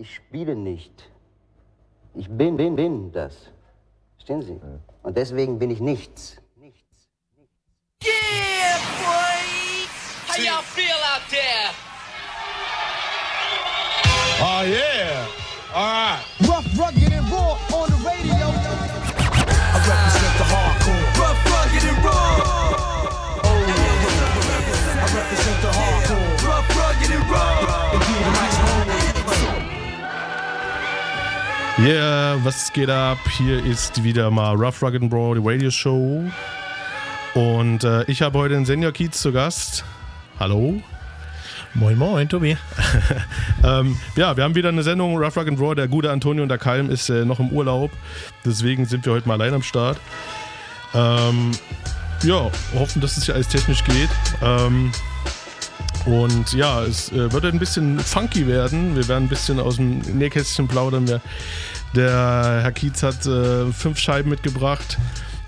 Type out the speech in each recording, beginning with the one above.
Ich spiele nicht. Ich bin, bin, bin das. Verstehen Sie? Und deswegen bin ich nichts. Nichts. Yeah, boy! How y'all feel out there? Oh, yeah. All right. Yeah, was geht ab? Hier ist wieder mal Rough Rugged and Brawl, die Radio Show. Und äh, ich habe heute den Senior Kiez zu Gast. Hallo. Moin Moin, Tobi. ähm, ja, wir haben wieder eine Sendung Rough Rugged and Raw. Der gute Antonio und der Kalm ist äh, noch im Urlaub. Deswegen sind wir heute mal allein am Start. Ähm, ja, hoffen, dass es hier alles technisch geht. Ähm, und ja, es äh, wird ein bisschen funky werden. Wir werden ein bisschen aus dem Nähkästchen plaudern. Wir, der Herr Kiez hat äh, fünf Scheiben mitgebracht.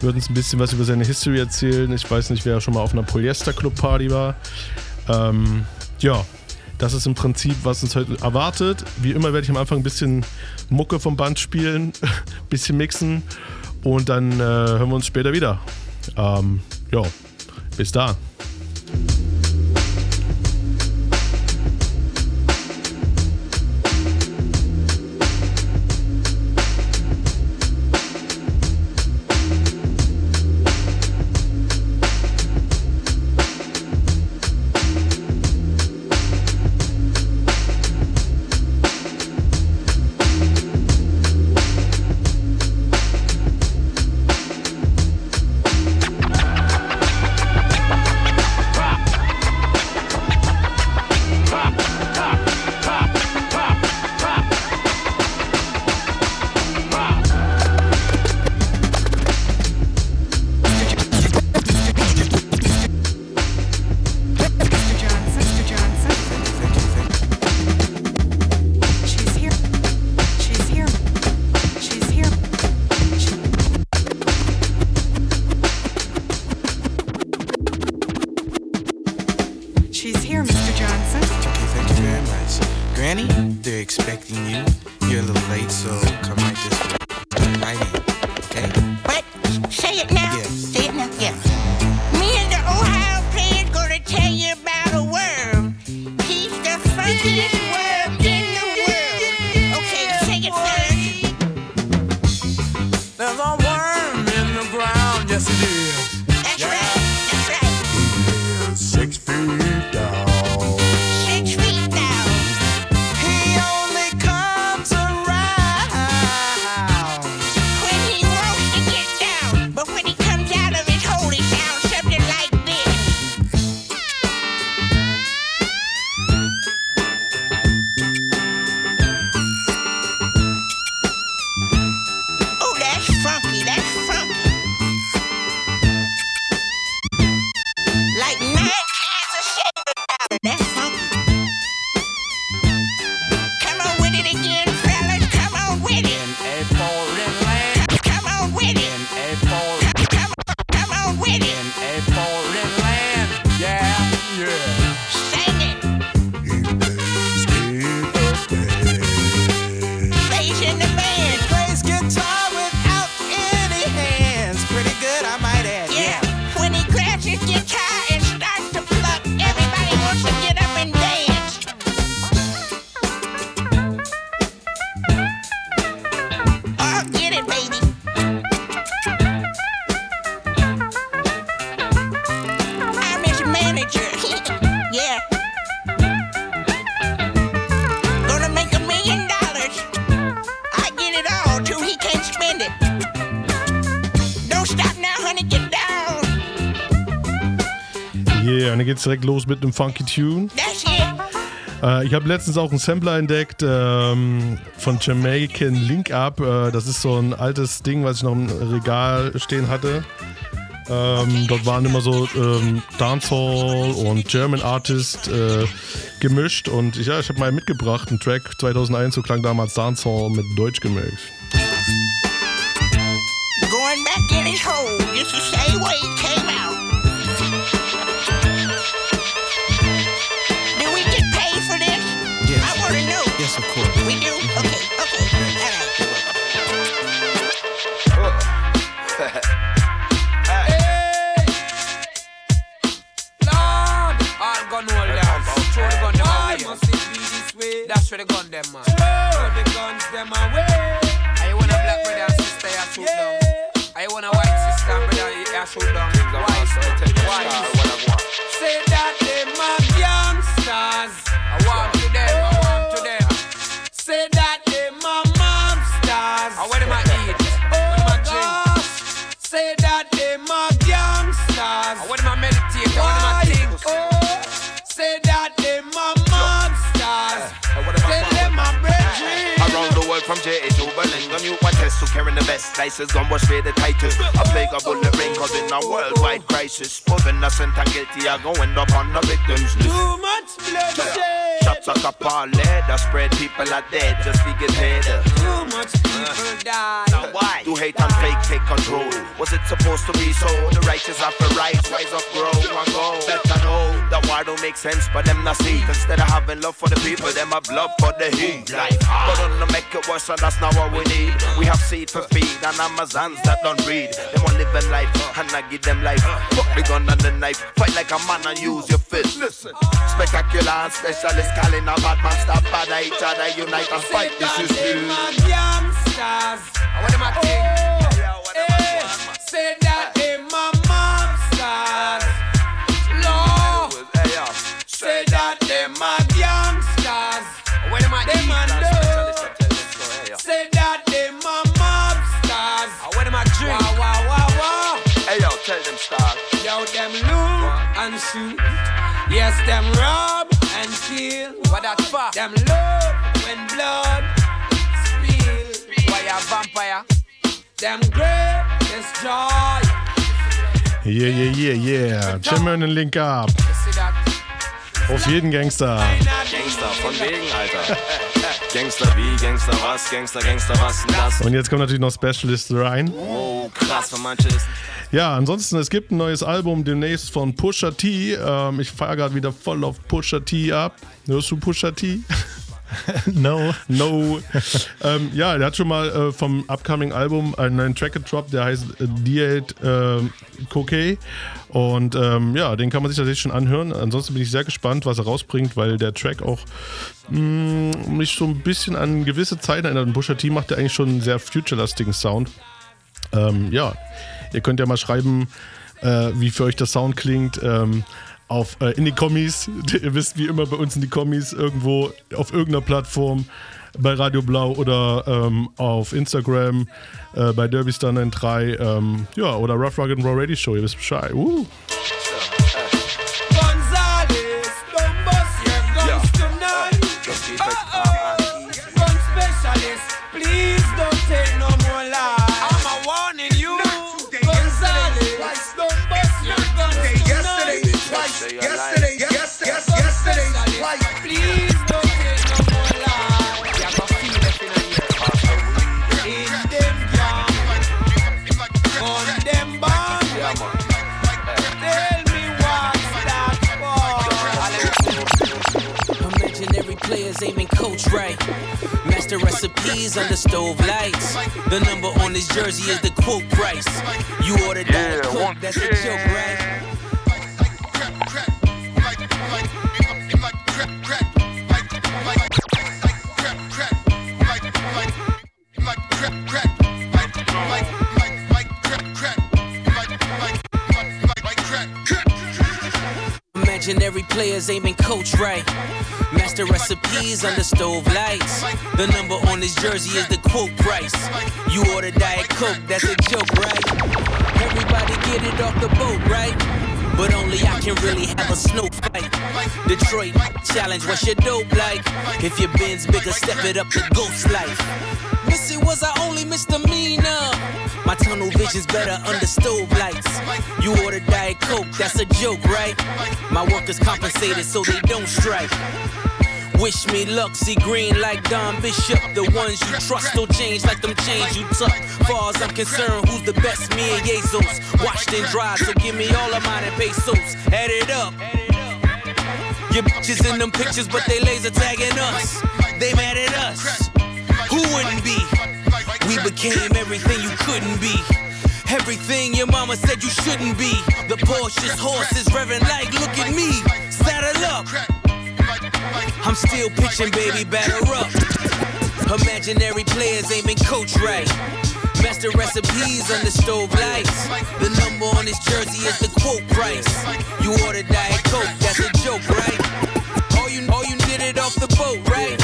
Wird uns ein bisschen was über seine History erzählen. Ich weiß nicht, wer schon mal auf einer Polyester Club Party war. Ähm, ja, das ist im Prinzip, was uns heute erwartet. Wie immer werde ich am Anfang ein bisschen Mucke vom Band spielen, ein bisschen mixen und dann äh, hören wir uns später wieder. Ähm, ja, bis da. Geht's direkt los mit einem funky Tune. It. Äh, ich habe letztens auch einen Sampler entdeckt ähm, von Jamaican Link Up. Äh, das ist so ein altes Ding, was ich noch im Regal stehen hatte. Ähm, dort waren immer so ähm, Dancehall und German Artist äh, gemischt. Und ich, ja, ich habe mal mitgebracht, einen Track 2001, so klang damals Dancehall mit Deutsch gemixt. Going back in his hole just the same way he came carrying the best. License gun was pay the tightest. A plague of bullet ring causing a worldwide crisis. Both innocent and guilty are going up on the victims list. Too much bloodshed. Shots like a parlay, the spread people are dead just to get paid. Too much people uh, die. Now why? Do hate and fake take control? Was it supposed to be so? The righteous have to rise, rise up, grow and go. Better know that war don't make sense, but them not see. Instead of having love for the people, them have love for the heat. Life hard. But don't make it worse, and that's not what we need. We have seed for feed and Amazons that don't read. Them want live them life, and I give them life. Fuck the gun and the knife. Fight like a man and use your fist. Listen, spectacular and specialist calling a bad man. Stop bad each other, unite and fight. This is real. youngsters. I want them to think. Oh. Say that Yes, them rob and kill. What that for? Them love when blood spill. Why you a vampire? Them greatest joy. Yeah, yeah, yeah, yeah. Jammern den Link ab. You see that? Auf jeden Gangster. Gangster von wegen, Alter. Gangster wie, Gangster was, Gangster, Gangster was das? Und jetzt kommt natürlich noch Specialist rein. Oh, krass, für manche ist Ja, ansonsten, es gibt ein neues Album demnächst von Pusha T. Ähm, ich feiere gerade wieder voll auf Pusha T ab. Hörst du Pusha T? No. No. ähm, ja, der hat schon mal äh, vom upcoming Album einen neuen Track gedroppt, der heißt äh, D8 äh, Coquet. Und ähm, ja, den kann man sich tatsächlich schon anhören. Ansonsten bin ich sehr gespannt, was er rausbringt, weil der Track auch mh, mich so ein bisschen an gewisse Zeiten erinnert. Und Pusha T macht ja eigentlich schon einen sehr future-lastigen Sound. Ähm, ja, ihr könnt ja mal schreiben, äh, wie für euch der Sound klingt. Ähm, auf, äh, in die Kommis. Ihr wisst, wie immer bei uns in die Kommis irgendwo auf irgendeiner Plattform bei Radio Blau oder ähm, auf Instagram äh, bei Derbystar93 ähm, ja, oder Rough Rock Raw Radio Show. Ihr wisst Bescheid. Uh. Players aiming coach right. Master recipes under stove lights. The number on his jersey is the quote price. You ordered that coke, that's a joke, right? Imaginary players aiming coach right. Master recipes under stove lights. The number on his jersey is the quote price. You order Diet Coke, that's a joke, right? Everybody get it off the boat, right? But only I can really have a snow fight. Detroit challenge, what's your dope like? If your bin's bigger, step it up to ghost life. Miss it was I only misdemeanor. My tunnel vision's better under stove lights. You order Diet Coke, that's a joke, right? My workers compensated so they don't strike. Wish me luck, see green like Don Bishop. The ones you trust don't change like them chains you tuck. Far as I'm concerned, who's the best? Me and Jesus. Washed and dried, so give me all of mine and pesos. Add it up. Your bitches in them pictures, but they laser tagging us. They mad at us. Who wouldn't be? We became everything you couldn't be. Everything your mama said you shouldn't be. The Porsche's horses revving like, look at me. Saddle up. I'm still pitching, baby, batter up. Imaginary players been coached right. Master recipes on the stove lights. The number on his jersey is the quote price. You order Diet Coke, that's a joke, right? All you, all you did it off the boat, right?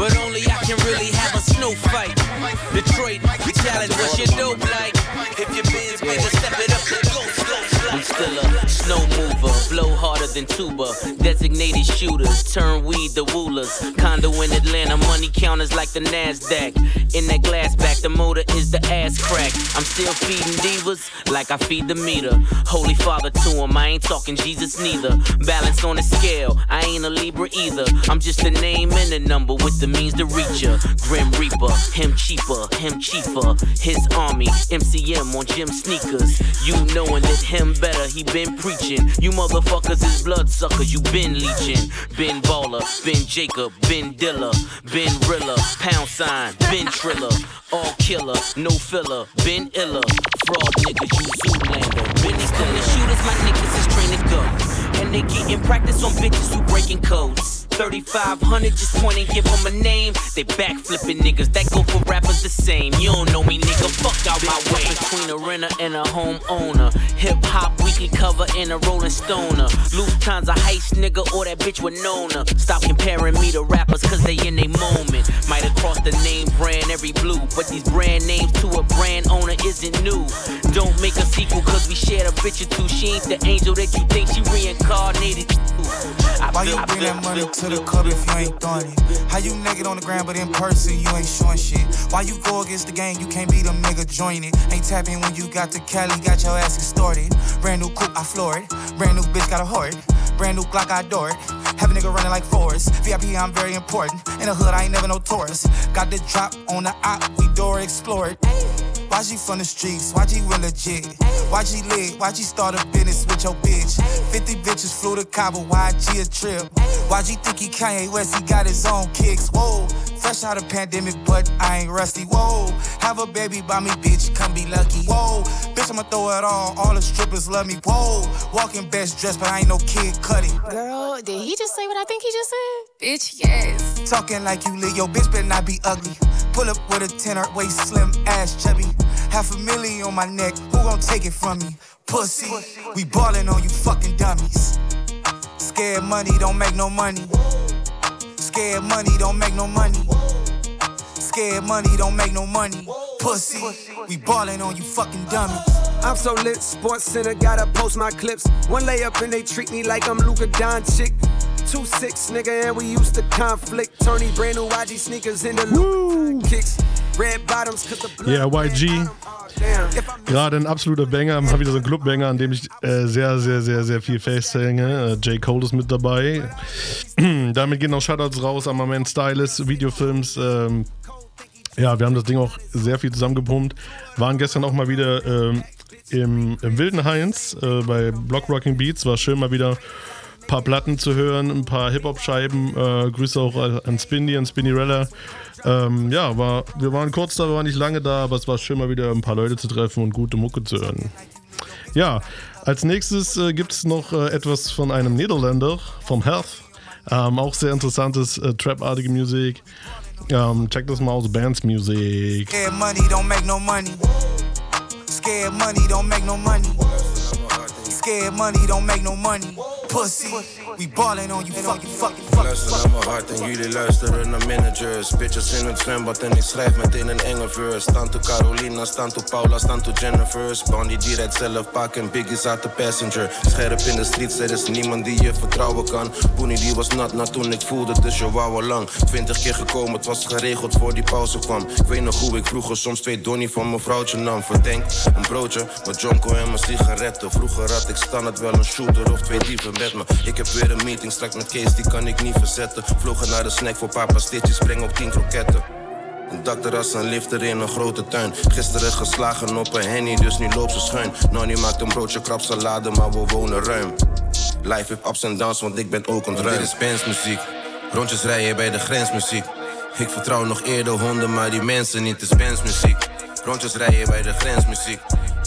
But only I can fight. Detroit, we challenge, what's your dope like? If your Benz bigger, step it up go slow. I'm still a snow mover, blow harder than tuba. Designated shooters, turn weed to woolers. Condo in Atlanta, money counters like the NASDAQ. In that glass back, the motor is the ass crack. I'm still feeding divas like I feed the meter. Holy Father to him, I ain't talking Jesus neither. Balance on the scale, I ain't a Libra either. I'm just a name and a number with the means to reach ya. Grim Reaper, him cheaper, him cheaper. His army, MCM on gym sneakers. You knowing that him better, he been preaching. You motherfuckers is bloodsuckers, you been leeching. Ben Baller, Ben Jacob, Ben Dilla, Ben Rilla, pound sign, Ben Triller. All killer, no filler, Ben Iller. Fraud niggas, you Zoolander. Benny still the shooters, my niggas is trained to go. And they getting practice on bitches who breaking codes. 3500, just point and give them a name. They back flipping niggas that go for rappers the same. You don't know me, nigga, fuck out my way. Between a renter and a homeowner. Hip hop weekly cover and a rolling stoner. Loose times a heist nigga or that bitch with Nona. Stop comparing me to rappers cause they in a moment. Might have crossed the name brand every blue, but these brand names to a brand owner isn't new. Don't make a sequel cause we shared a bitch or two. She ain't the angel that you think she reincarnated. I Why you feel- bring that money to the if you ain't throwing it? How you naked on the ground, but in person you ain't showing shit? Why you go against the gang? You can't beat them nigga, join it. Ain't tapping when you got to Cali, got your ass extorted. Brand new coupe, I floor it. Brand new bitch, got a hoard. Brand new Glock, I adore it. Have a nigga running like Forrest. VIP, I'm very important. In the hood, I ain't never no tourist. Got the drop on the op, we door explore it. Why she from the streets? Why she real legit? Why she lit? Why she start a business with your bitch? 50 bitches flew to Cabo, why a trip? Why G think he Kanye West? He got his own kicks. Whoa, fresh out of pandemic, but I ain't rusty. Whoa, have a baby by me, bitch, come be lucky. Whoa, bitch, I'ma throw it all. All the strippers love me. Whoa, walking best dressed, but I ain't no kid cutting. Girl, did he just say what I think he just said? Bitch, yes. Talking like you lit, your bitch better not be ugly. Pull up with a tenor, waist slim, ass chubby. Half a million on my neck, who gon' take it from me? Pussy, we ballin' on you fucking dummies. Scared money don't make no money. Scared money don't make no money. Scared money don't make no money. Pussy, we ballin' on you fucking dummies. I'm so lit, Sports Center, gotta post my clips. One layup and they treat me like I'm Luka Doncic. Two six, nigga, and we used to conflict. Turning brand new YG sneakers in Luka kicks. Red the blood. Ja, YG. Gerade ein absoluter Banger, mal wieder so ein Clubbanger, an dem ich äh, sehr, sehr, sehr, sehr viel festhänge. Äh, J. Cole ist mit dabei. Damit gehen auch Shoutouts raus an Moment Stylist, Videofilms. Ähm, ja, wir haben das Ding auch sehr viel zusammengepumpt. Waren gestern auch mal wieder ähm, im, im Wilden Heinz äh, bei Block Rocking Beats. War schön mal wieder ein paar Platten zu hören, ein paar Hip-Hop-Scheiben. Äh, Grüße auch an Spindy, an Spinny Ähm, ja, war, wir waren kurz da, wir waren nicht lange da, aber es war schön mal wieder ein paar Leute zu treffen und gute Mucke zu hören. Ja, als nächstes äh, gibt es noch äh, etwas von einem Niederländer, vom Heath. Ähm, auch sehr interessantes äh, Trap-artige Musik. Ähm, check das mal aus, Bands Music. Scared money don't make no money. Scared money don't make no money. Scared money don't make no money. Pussy, we ballin' on you fucking fucking Luister naar mijn hart en jullie luisteren naar managers. Bitches in het zwembad en ik schrijf meteen een enge verse. Stanto Carolina, stanto Paula, stanto Jennifer's. Bounty die rijdt zelf pak en Biggie zat de passenger. Scherp in de streets, er is niemand die je vertrouwen kan. Poenie die was nat na toen ik voelde, dus je wou al lang. Twintig keer gekomen, het was geregeld voor die pauze kwam. Ik weet nog hoe ik vroeger soms twee donnie van mijn vrouwtje nam. Verdenk een broodje met jonko en mijn sigaretten. Vroeger had ik standaard wel een shooter of twee dieven met me. Ik heb weer een meeting straks met Kees, die kan ik niet verzetten. Vlogen naar de snack voor papa stitjes, breng op 10 kroketten. Een dakterras, een lifter in een grote tuin. Gisteren geslagen op een henny, dus nu loopt ze schuin. Nonnie maakt een broodje krapsalade, maar we wonen ruim. Life heeft ups en downs, want ik ben ook ontruimd. Dit is rondjes rijden bij de grensmuziek. Ik vertrouw nog eerder honden, maar die mensen niet, het is bandsmuziek. Rondjes rijden bij de grensmuziek.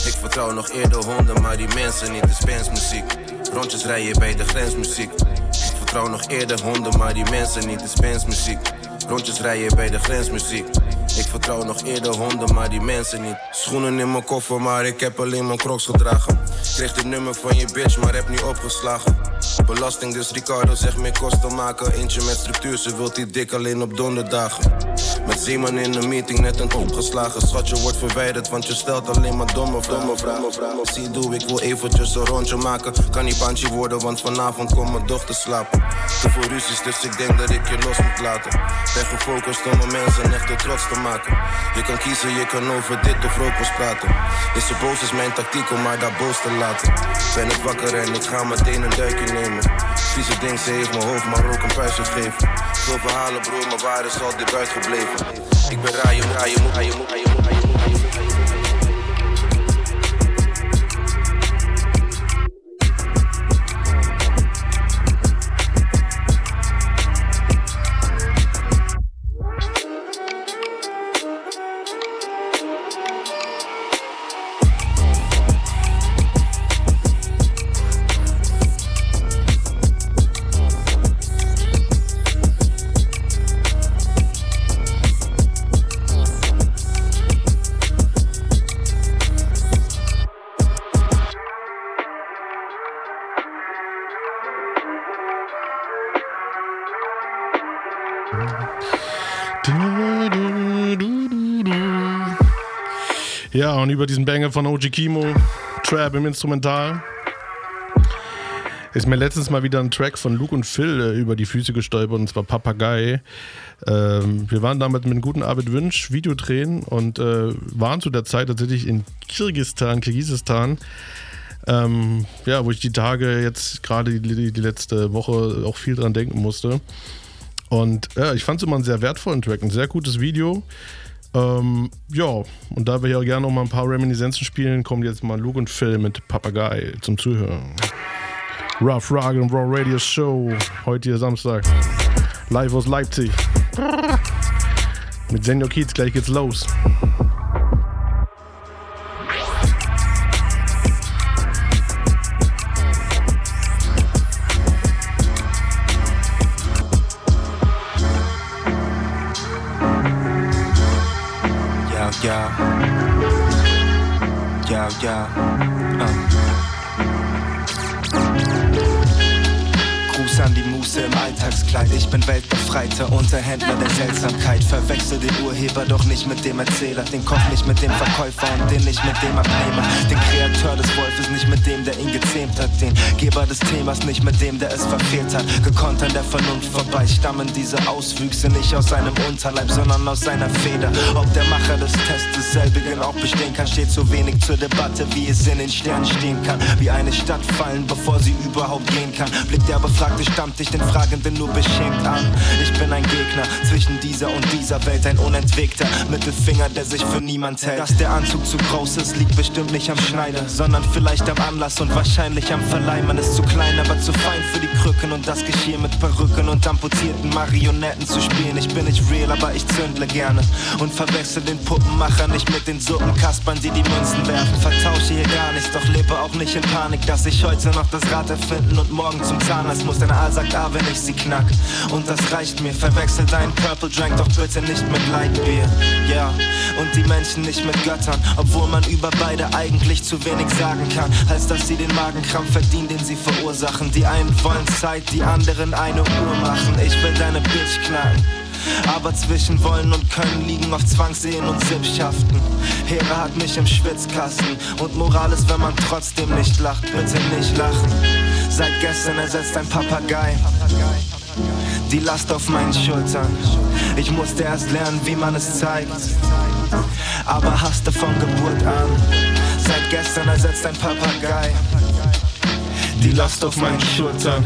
Ik vertrouw nog eerder honden, maar die mensen niet, het is. Rondjes rijden bij de grensmuziek. Ik vertrouw nog eerder honden, maar die mensen niet. Het is mensmuziek. Rondjes rijden bij de grensmuziek. Ik vertrouw nog eerder honden, maar die mensen niet. Schoenen in mijn koffer, maar ik heb alleen mijn crocs gedragen. Kreeg dit nummer van je bitch, maar heb niet opgeslagen. Belasting, dus Ricardo zegt meer kosten maken. Eentje met structuur, ze wilt die dik alleen op donderdagen. Met Zeeman in een meeting, net een opgeslagen. Schatje wordt verwijderd, want je stelt alleen maar domme vragen. Zie doe, ik wil eventjes een rondje maken. Kan niet panchi worden, want vanavond komt mijn dochter slapen. Te veel ruzies, dus ik denk dat ik je los moet laten. Ben gefocust om mijn mensen echt trots te maken. Je kan kiezen, je kan over dit of rookos praten. Is ze boos, is mijn tactiek om maar daar boos te laten. Ben ik wakker en ik ga meteen een duikje nemen. Vieze ding, ze heeft mijn hoofd maar ook een puist gegeven. Veel verhalen, broer, maar waar is al dit uitgebleven? Ik ben raaien, raaien, moet, raaien, moet, raaien, Ja, und über diesen Banger von OG Kimo, Trap im Instrumental, ist mir letztens mal wieder ein Track von Luke und Phil äh, über die Füße gestolpert, und zwar Papagei. Ähm, wir waren damit mit einem guten Arvid Wünsch Video drehen und äh, waren zu der Zeit tatsächlich in Kirgisistan, Kirgisistan. Ähm, ja, wo ich die Tage jetzt gerade die, die letzte Woche auch viel dran denken musste. Und ja, ich fand es immer einen sehr wertvollen Track, ein sehr gutes Video. Ähm, ja, und da wir ja gerne noch mal ein paar Reminiszenzen spielen, kommt jetzt mal Luke und Phil mit Papagei zum Zuhören. Rough Rock and Raw Radio Show, heute hier Samstag, live aus Leipzig. Mit Senior Kiez, gleich geht's los. Nicht mit dem Erzähler. Den Koch nicht mit dem Verkäufer und den nicht mit dem Abnehmer. Den Kreateur des Wolfes nicht mit dem, der ihn gezähmt hat. Den Geber des Themas nicht mit dem, der es verfehlt hat. Gekonnt an der Vernunft vorbei stammen diese Auswüchse nicht aus seinem Unterleib, sondern aus seiner Feder. Ob der Macher des Tests selbigen auch bestehen kann, steht so wenig zur Debatte, wie es in den Sternen stehen kann. Wie eine Stadt fallen, bevor sie überhaupt gehen kann. Blickt der Befragte stammt dich den Fragenden nur beschämt an. Ich bin ein Gegner zwischen dieser und dieser Welt, ein unentwegter Mittelfinger, der sich für niemand hält. Dass der Anzug zu groß ist, liegt bestimmt nicht am Schneider, sondern vielleicht am Anlass und wahrscheinlich am Verleih. Man ist zu klein, aber zu fein für die Krücken und das Geschirr mit Perücken und amputierten Marionetten zu spielen. Ich bin nicht real, aber ich zündle gerne und verwechsel den Puppenmacher nicht mit den Suppenkaspern, die die Münzen werfen. Vertausche hier gar nichts, doch lebe auch nicht in Panik, dass ich heute noch das Rad erfinden und morgen zum Zahnarzt muss. Denn A sagt A, wenn ich sie knack. Und das reicht mir. Verwechsel deinen Purple Drank doch bitte nicht mit Lightbeer. Ja, und die Menschen nicht mit Göttern, obwohl man über beide eigentlich zu wenig sagen kann, als dass sie den Magenkrampf verdienen, den sie verursachen. Die einen wollen Zeit, die anderen eine Uhr machen. Ich will deine Bitch knacken. Aber zwischen wollen und können liegen auf Zwangsehen und Sippschaften. Hera hat mich im Schwitzkasten und Moral ist, wenn man trotzdem nicht lacht, bitte nicht lachen. Seit gestern ersetzt ein Papagei die Last auf meinen Schultern. Ich musste erst lernen, wie man es zeigt, aber hasste von Geburt an. Seit gestern ersetzt ein Papagei die Last auf meinen Schultern.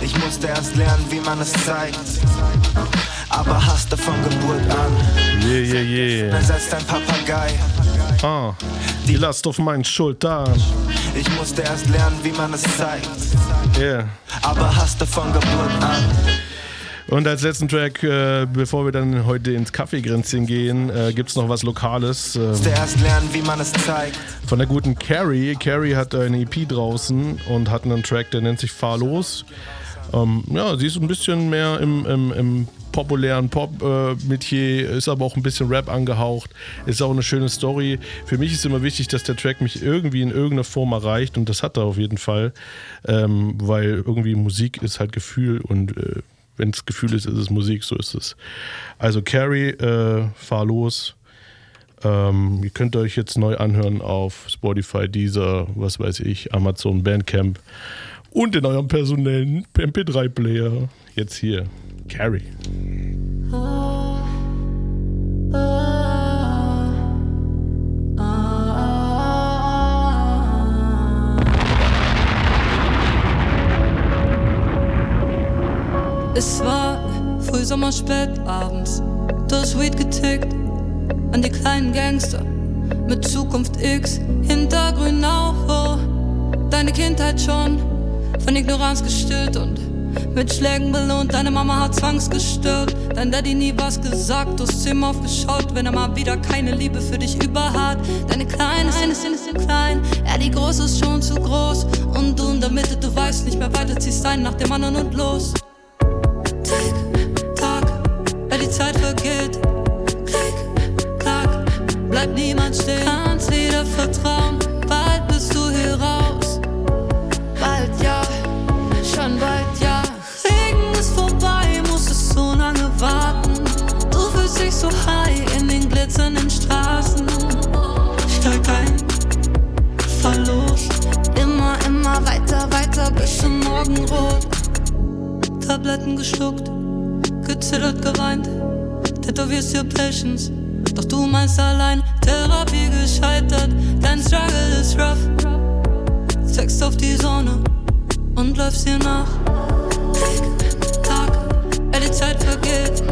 Ich musste erst lernen, wie man es zeigt, aber hasste von Geburt an. Yeah, yeah, yeah. Ersetzt ein Papagei. Ah, die Last auf meinen Schultern. Ich musste erst lernen, wie man es zeigt, Yeah. aber hasste von Geburt an. Und als letzten Track, äh, bevor wir dann heute ins Kaffeegrenzchen gehen, äh, gibt es noch was Lokales. ähm, Musste erst lernen, wie man es zeigt. von der guten Carrie. Carrie hat eine EP draußen und hat einen Track, der nennt sich Fahr los. Ähm, ja, sie ist ein bisschen mehr im, im, im populären Pop-Metier, ist aber auch ein bisschen Rap angehaucht. Ist auch eine schöne Story. Für mich ist immer wichtig, dass der Track mich irgendwie in irgendeiner Form erreicht und das hat er auf jeden Fall, ähm, weil irgendwie Musik ist halt Gefühl und äh, wenn es Gefühl ist, ist es Musik, so ist es. Also Carrie, äh, fahr los. Ähm, ihr könnt euch jetzt neu anhören auf Spotify, Deezer, was weiß ich, Amazon, Bandcamp und in eurem personellen MP3-Player. Jetzt hier, Carrie. Es war Frühsommer, spät abends, das Weed getickt an die kleinen Gangster mit Zukunft X, Hintergrün auch, wo deine Kindheit schon von Ignoranz gestillt und mit Schlägen belohnt. Deine Mama hat zwangsgestört, dein Daddy nie was gesagt, du hast ihm aufgeschaut, wenn er mal wieder keine Liebe für dich über hat. Deine Kleine sind sind klein, ja, die Große ist schon zu groß. Und du in der Mitte, du weißt nicht mehr weiter, ziehst ein nach dem anderen und los. Die Zeit vergeht. Klick, klack, bleibt niemand stehen. Kannst wieder vertrauen, bald bist du hier raus. Bald ja, schon bald ja. Regen ist vorbei, musstest so lange warten. Du fühlst dich so high in den glitzernden Straßen. Steig ein, fahr los. Immer, immer weiter, weiter bis zum Morgenrot. Tabletten geschluckt, gezittert, geweint. Tätowierst dir Patience, doch du meinst allein. Therapie gescheitert, dein Struggle ist rough. Zeigst auf die Sonne und läufst ihr nach. Klick, Tag, ja, die Zeit vergeht.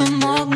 Weiter bis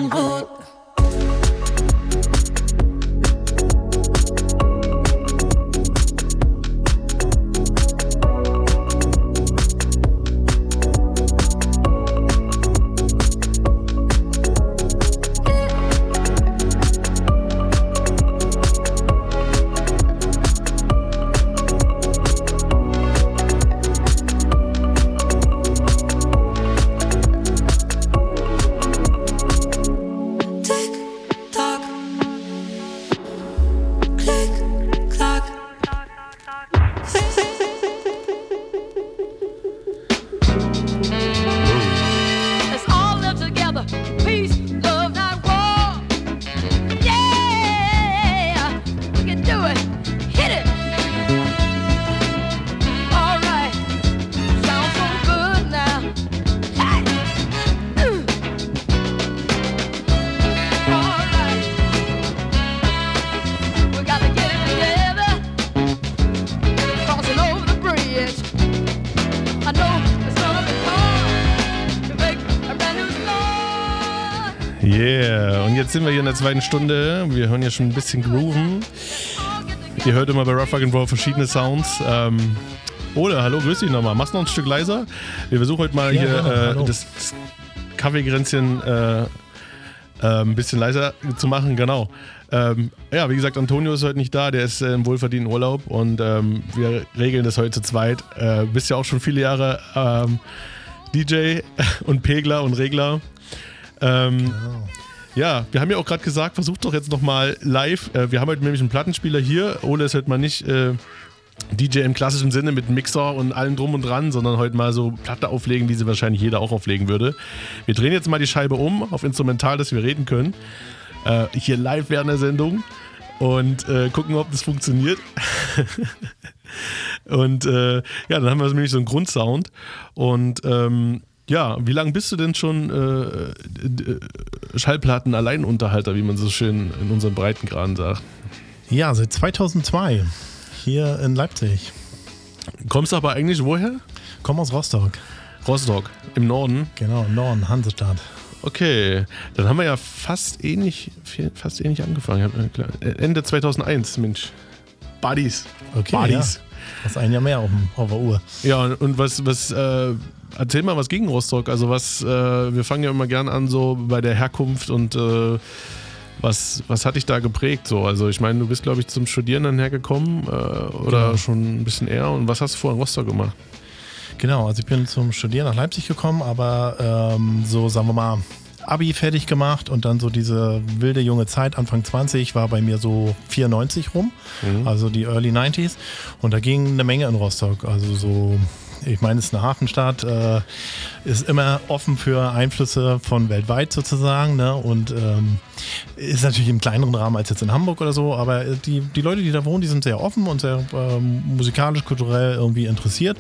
jetzt sind wir hier in der zweiten Stunde. Wir hören ja schon ein bisschen Grooven. Ihr hört immer bei Rough Roll verschiedene Sounds. Ähm, oder, hallo, grüß dich nochmal. Machst du noch ein Stück leiser? Wir versuchen heute mal Ja, hier ja, äh, das, das Kaffeegrenzchen äh, äh, ein bisschen leiser zu machen. Genau. Ähm, ja, wie gesagt, Antonio ist heute nicht da. Der ist äh, im wohlverdienten Urlaub und ähm, wir regeln das heute zu zweit. Äh, bist ja auch schon viele Jahre ähm, DJ und Pegler und Regler. Ähm, Ja, wir haben ja auch gerade gesagt, versucht doch jetzt nochmal live. Äh, wir haben heute nämlich einen Plattenspieler hier. Ole ist heute mal nicht äh, DJ im klassischen Sinne mit Mixer und allem drum und dran, sondern heute mal so Platte auflegen, wie sie wahrscheinlich jeder auch auflegen würde. Wir drehen jetzt mal die Scheibe um auf Instrumental, dass wir reden können. Äh, hier live während der Sendung und äh, gucken, ob das funktioniert. und äh, ja, dann haben wir nämlich so einen Grundsound und ähm, Ja, wie lange bist du denn schon äh, äh, Schallplatten-Alleinunterhalter, wie man so schön in unseren Breitengraden sagt? Ja, seit 2002 hier in Leipzig. Kommst du aber eigentlich woher? Komm aus Rostock. Rostock, im Norden? Genau, im Norden, Hansestadt. Okay, dann haben wir ja fast ähnlich, fast ähnlich angefangen. Ende 2001, Mensch. Buddies. Okay, Buddies. ja. Das ein Jahr mehr auf, dem- auf der Uhr. Ja, und was, was, äh, erzähl mal was gegen Rostock. Also was, äh, wir fangen ja immer gern an so bei der Herkunft und äh, was, was hat dich da geprägt so? Also ich meine, du bist glaube ich zum Studieren dann hergekommen äh, oder Genau. schon ein bisschen eher und was hast du vorher in Rostock gemacht? Genau, also ich bin zum Studieren nach Leipzig gekommen, aber ähm, so, sagen wir mal, Abi fertig gemacht und dann so diese wilde junge Zeit, Anfang 20, war bei mir so 94 rum, also die Early 90s. Und da ging eine Menge in Rostock. Also so, ich meine, es ist eine Hafenstadt, äh, ist immer offen für Einflüsse von weltweit sozusagen. Ne? Und ähm, ist natürlich im kleineren Rahmen als jetzt in Hamburg oder so, aber die, die Leute, die da wohnen, die sind sehr offen und sehr ähm, musikalisch, kulturell irgendwie interessiert.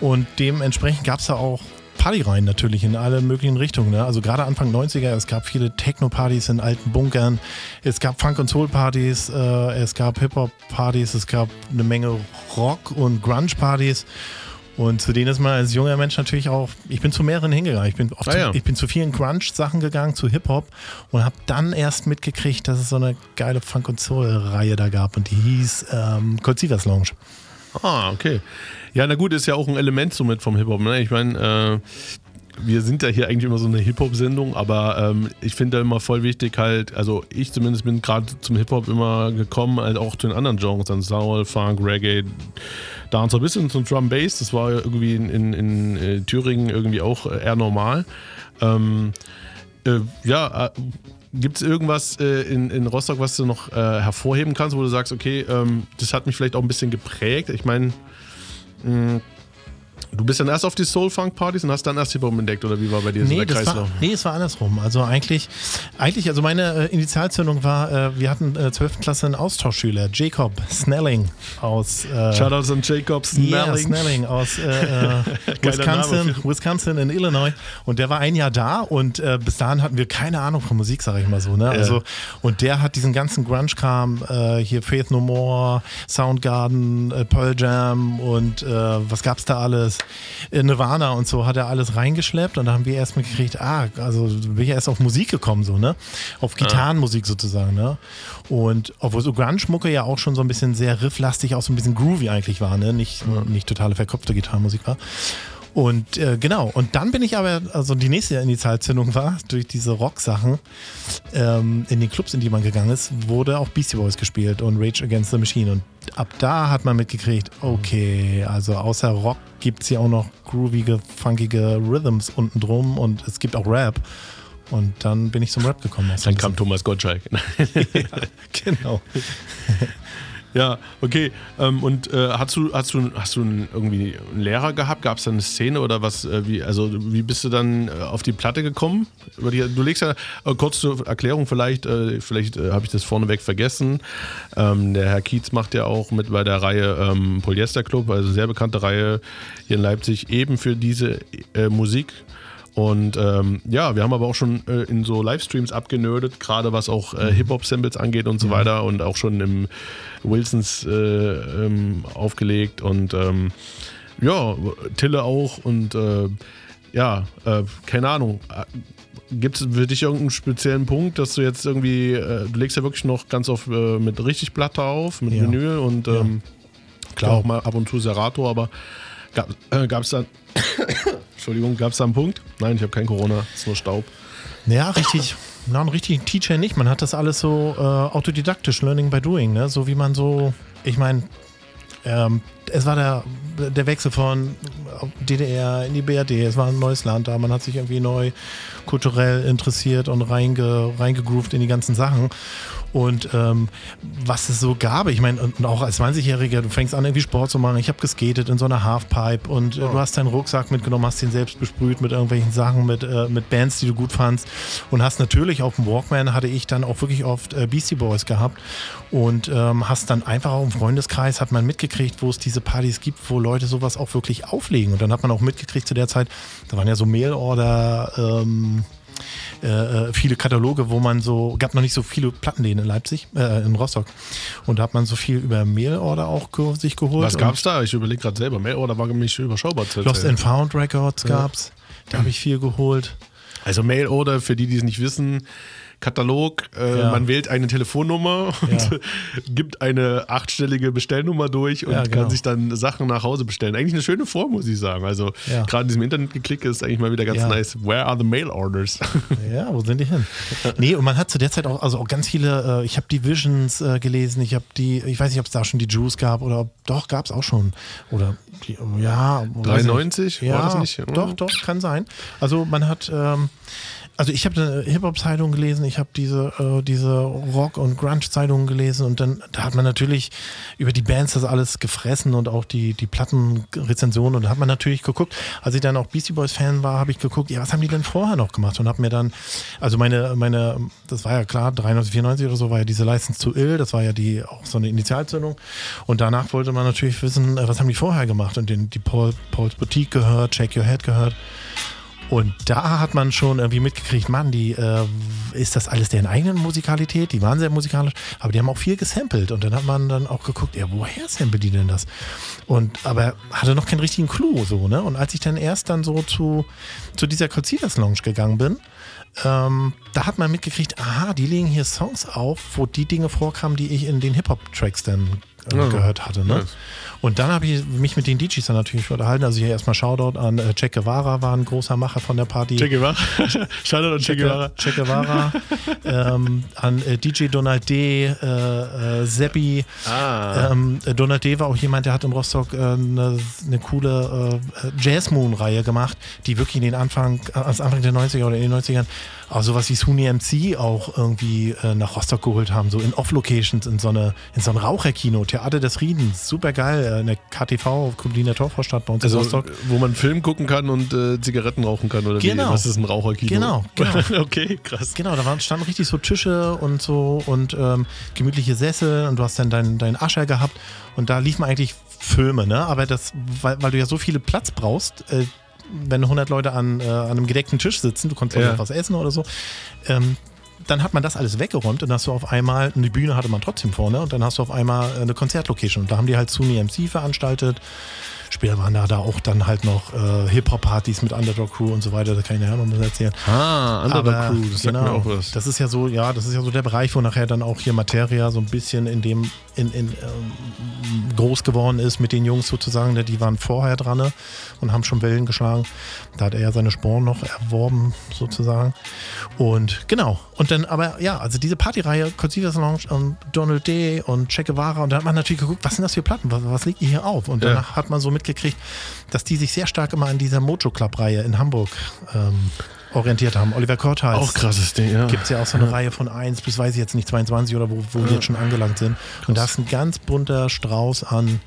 Und dementsprechend gab es da auch Partyreihen natürlich in alle möglichen Richtungen. Ne? Also gerade Anfang 90er, es gab viele Techno-Partys in alten Bunkern, es gab Funk- und Soul-Partys, äh, es gab Hip-Hop-Partys, es gab eine Menge Rock- und Grunge-Partys. Und zu denen ist man als junger Mensch natürlich auch, ich bin zu mehreren hingegangen. Ich bin, Ah zu, ja. ich bin zu vielen Grunge-Sachen gegangen, zu Hip-Hop und habe dann erst mitgekriegt, dass es so eine geile Funk- und Soul-Reihe da gab und die hieß ähm, Cold Sievers Lounge. Ah, okay. Ja, na gut, ist ja auch ein Element somit vom Hip-Hop. Ne? Ich meine, äh, wir sind ja hier eigentlich immer so eine Hip-Hop-Sendung, aber ähm, ich finde da immer voll wichtig halt, also ich zumindest bin gerade zum Hip-Hop immer gekommen, halt auch zu den anderen Genres, dann Soul, Funk, Reggae, Dancer, bis hin zum Drum Bass. Das war irgendwie in, in, in äh, Thüringen irgendwie auch äh, eher normal. Ähm, äh, ja, äh, gibt es irgendwas äh, in, in Rostock, was du noch äh, hervorheben kannst, wo du sagst, okay, ähm, das hat mich vielleicht auch ein bisschen geprägt? Ich meine, mh, du bist dann erst auf die Soul-Funk-Partys und hast dann erst Hip-Hop entdeckt, oder wie war bei dir so Nee, der das Kreislauf? war, nee, es war andersrum. Also eigentlich, eigentlich also meine äh, Initialzündung war, äh, wir hatten äh, 12. Klasse einen Austauschschüler, Jacob Snelling aus äh, Shoutouts an Jacob Yeah, Snelling. Snelling aus äh, äh, Wisconsin. Wisconsin in Illinois. Und der war ein Jahr da und äh, bis dahin hatten wir keine Ahnung von Musik, sag ich mal so. Ne? Also, und der hat diesen ganzen Grunge-Kram, hier Faith No More, Soundgarden, Pearl Jam und was gab's da alles? Äh, Nirvana und so hat er alles reingeschleppt und da haben wir erst mitgekriegt, ah, also bin ich erst auf Musik gekommen, so, ne? Auf Gitarrenmusik sozusagen, ne? Und obwohl so Grunge-Mucke ja auch schon so ein bisschen sehr rifflastig, auch so ein bisschen groovy eigentlich war, ne? Nicht, nicht totale verkopfte Gitarrenmusik war. Und äh, genau, und dann bin ich aber, also die nächste Initialzündung war, durch diese Rock-Sachen ähm, in den Clubs, in die man gegangen ist, wurde auch Beastie Boys gespielt und Rage Against the Machine. Und ab da hat man mitgekriegt, okay, also außer Rock gibt es hier auch noch groovige, funkige Rhythms unten drum und es gibt auch Rap. Und dann bin ich zum Rap gekommen. Dann kam Thomas Gottschalk. genau. Ja, okay. Ähm, und äh, hast du, hast du, hast du irgendwie einen Lehrer gehabt? Gab es da eine Szene oder was? Äh, wie, also wie bist du dann äh, auf die Platte gekommen? Die, du legst ja äh, kurz zur Erklärung vielleicht, äh, vielleicht äh, habe ich das vorneweg vergessen. Ähm, der Herr Kietz macht ja auch mit bei der Reihe ähm, Polyester Club, also sehr bekannte Reihe hier in Leipzig, eben für diese Musik. Und ähm, ja, wir haben aber auch schon äh, in so Livestreams abgenördet, gerade was auch äh, Hip-Hop-Samples angeht und so weiter und auch schon im Wilsons äh, ähm, aufgelegt und ähm, ja, Tille auch und äh, ja, äh, keine Ahnung. Gibt es für dich irgendeinen speziellen Punkt, dass du jetzt irgendwie, äh, du legst ja wirklich noch ganz oft äh, mit richtig Platte auf, mit Ja. Vinyl und ähm, klar auch mal ab und zu Serato, aber gab es äh, da, Entschuldigung, gab es da einen Punkt? Nein, ich habe kein Corona, ist nur Staub. Ja, richtig. Na, einen richtigen Teacher nicht. Man hat das alles so äh, autodidaktisch, Learning by Doing, ne? So wie man so, ich meine, ähm, es war der, der Wechsel von DDR in die BRD, es war ein neues Land da, man hat sich irgendwie neu kulturell interessiert und reinge, reingegroovt in die ganzen Sachen. Und ähm, was es so gab, ich meine, und auch als 20-Jähriger, du fängst an, irgendwie Sport zu machen. Ich habe geskatet in so einer Halfpipe und äh, du hast deinen Rucksack mitgenommen, hast ihn selbst besprüht mit irgendwelchen Sachen, mit, äh, mit Bands, die du gut fandst. Und hast natürlich auf dem Walkman hatte ich dann auch wirklich oft äh, Beastie Boys gehabt und ähm, hast dann einfach auch im Freundeskreis hat man mitgekriegt, wo es diese Partys gibt, wo Leute sowas auch wirklich auflegen. Und dann hat man auch mitgekriegt zu der Zeit, da waren ja so Mailorder, ähm, äh, äh, viele Kataloge, wo man so, gab noch nicht so viele Plattenläden in Leipzig, äh, in Rostock. Und da hat man so viel über Mailorder auch ge sich geholt. Was gab's da? Ich überlege gerade selber. Mailorder war nämlich überschaubar zu Lost and Found Records Ja. gab's. Da habe ich viel geholt. Also Mailorder, für die, die es nicht wissen, Katalog, äh, Ja. man wählt eine Telefonnummer und Ja. gibt eine achtstellige Bestellnummer durch und Ja, genau. kann sich dann Sachen nach Hause bestellen. Eigentlich eine schöne Form, muss ich sagen. Also gerade in diesem Internet-Geklick ist eigentlich mal wieder ganz nice. Where are the mail orders? Ja, wo sind die hin? Nee, und man hat zu der Zeit auch, also auch ganz viele, äh, ich habe die Visions äh, gelesen, ich habe die, ich weiß nicht, ob es da schon die Juice gab oder ob, doch, gab es auch schon. Oder die, ja. weiß ich 93? nicht. War Ja, das nicht? doch, doch, kann sein. Also man hat, ähm, also ich habe eine Hip-Hop-Zeitung gelesen, ich habe diese, äh, diese Rock- und Grunge-Zeitung gelesen und dann da hat man natürlich über die Bands das alles gefressen und auch die, die Plattenrezensionen und da hat man natürlich geguckt, als ich dann auch Beastie Boys-Fan war, habe ich geguckt, ja, was haben die denn vorher noch gemacht? Und habe mir dann, also meine, meine, das war ja klar, 93, 94 oder so war ja diese License to Ill, das war ja die auch so eine Initialzündung. Und danach wollte man natürlich wissen, äh, was haben die vorher gemacht? Und den, die Paul, Paul's Boutique gehört, Shake Your Head gehört und da hat man schon irgendwie mitgekriegt, Mann, die äh, ist das alles deren eigenen Musikalität? Die waren sehr musikalisch, aber die haben auch viel gesampelt. Und dann hat man dann auch geguckt, ja, woher samplen die denn das? Und aber hatte noch keinen richtigen Clou so, ne? Und als ich dann erst dann so zu, zu dieser Concealers Lounge gegangen bin, ähm, da hat man mitgekriegt, aha, die legen hier Songs auf, wo die Dinge vorkamen, die ich in den Hip-Hop-Tracks dann Ja. gehört hatte. Ne? Nice. Und dann habe ich mich mit den DJs dann natürlich unterhalten. Also hier erstmal Shoutout an äh, Che Guevara, war ein großer Macher von der Party. Che Guevara. Shoutout an Che Guevara. Che Guevara. ähm, an äh, DJ Donald D., äh, äh, Seppi. Ah. Ähm, äh, Donald D. war auch jemand, der hat in Rostock äh, eine, eine coole äh, Jazz Moon-Reihe gemacht, die wirklich in den Anfang, äh, als Anfang der 90er oder in den 90ern auch sowas wie Suni MC auch irgendwie äh, nach Rostock geholt haben, so in Off-Locations, in so eine, in so ein Raucherkino, Theater des Friedens, super geil, äh, in der KTV, Berliner Torvorstadt bei uns in Also, Rostock. wo man Film gucken kann und äh, Zigaretten rauchen kann oder Genau. wie? Was ist ein Raucherkino? Genau, genau. okay, krass. Genau, da waren, standen richtig so Tische und so und ähm, gemütliche Sessel und du hast dann deinen dein Ascher gehabt und da liefen eigentlich Filme, ne? Aber das, weil, weil du ja so viel Platz brauchst, äh, wenn 100 Leute an, äh, an einem gedeckten Tisch sitzen, du konntest Ja. ja. was essen oder so, ähm, dann hat man das alles weggeräumt und hast du auf einmal, eine Bühne hatte man trotzdem vorne und dann hast du auf einmal eine Konzertlocation und da haben die halt Suni MC veranstaltet. Später waren da, da auch dann halt noch äh, Hip-Hop-Partys mit Underdog Crew und so weiter, da kann ich nachher noch was erzählen. Ah, Underdog Aber, Crew, das genau, auch was. Das ist ja so, ja, das ist ja so der Bereich, wo nachher dann auch hier Materia so ein bisschen in dem, in, in ähm, groß geworden ist mit den Jungs sozusagen, ne, die waren vorher dran ne, und haben schon Wellen geschlagen. Da hat er ja seine Sporen noch erworben, sozusagen. Und genau. Und dann, aber ja, also diese Partyreihe, Concealers Lounge und Donald Day und Che Guevara, und da hat man natürlich geguckt, was sind das für Platten, was, was liegt hier auf? Und Ja. danach hat man so mitgekriegt, dass die sich sehr stark immer an dieser Mojo Club-Reihe in Hamburg ähm, orientiert haben. Oliver Korthals. Auch krasses Ding, ja. Gibt es ja auch so eine Ja. Reihe von 1 bis, weiß ich jetzt nicht, 22 oder wo, wo wir Ja. jetzt schon angelangt sind. Und da ist ein ganz bunter Strauß an.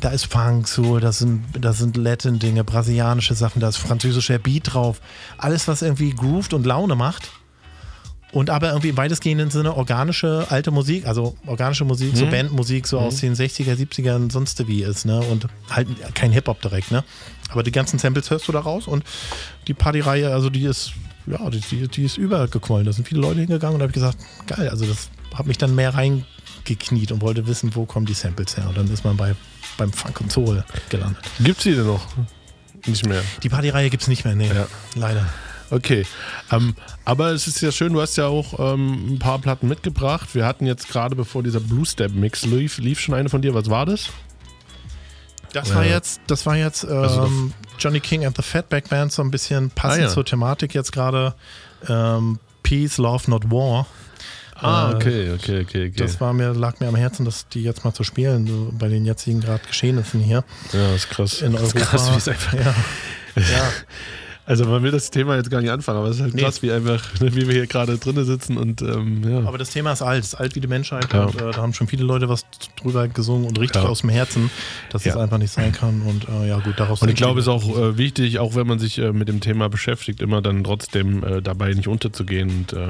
Da ist Funk, Soul, da sind, da sind Latin-Dinge, brasilianische Sachen, da ist französischer Beat drauf. Alles, was irgendwie grooved und Laune macht. Und aber irgendwie im weitestgehenden Sinne organische alte Musik, also organische Musik, so Mhm. Bandmusik, so aus den 60er, 70ern, sonst wie ist, ne? Und halt kein Hip-Hop direkt, ne? Aber die ganzen Samples hörst du da raus und die Partyreihe, also die ist, ja, die, die, die ist übergequollen. Da sind viele Leute hingegangen und da habe ich gesagt, geil, also das hat mich dann mehr reingekniet und wollte wissen, wo kommen die Samples her. Und dann ist man bei, beim Funk und Soul gelandet. Gibt's die denn noch? Nicht mehr. Die Partyreihe gibt es nicht mehr, nee. Leider. Okay, ähm, aber es ist ja schön, du hast ja auch ähm, ein paar Platten mitgebracht. Wir hatten jetzt gerade, bevor dieser Blue Step Mix lief, lief schon eine von dir. Was war das? Das war Ja. jetzt, das war jetzt ähm, Also Johnny King and the Fatback Band, so ein bisschen passend Ah, ja. zur Thematik jetzt gerade. Ähm, Peace, Love, Not War. Ah, Äh, okay, okay, okay, okay. Das war mir, lag mir am Herzen, dass die jetzt mal zu spielen, so bei den jetzigen gerade Geschehnissen hier. Ja, das ist krass. In Das ist Europa. krass, wie es einfach. Ja. ja. Also man will das Thema jetzt gar nicht anfangen, aber es ist halt Nee. krass, wie einfach, wie wir hier gerade drinnen sitzen und ähm, ja. Aber das Thema ist alt, ist alt wie die Menschheit Ja. und äh, da haben schon viele Leute was drüber gesungen und richtig Ja. aus dem Herzen, dass es einfach nicht sein kann und äh, ja gut, daraus Und ich glaube, es ist auch äh, wichtig, auch wenn man sich äh, mit dem Thema beschäftigt, immer dann trotzdem äh, dabei nicht unterzugehen und äh,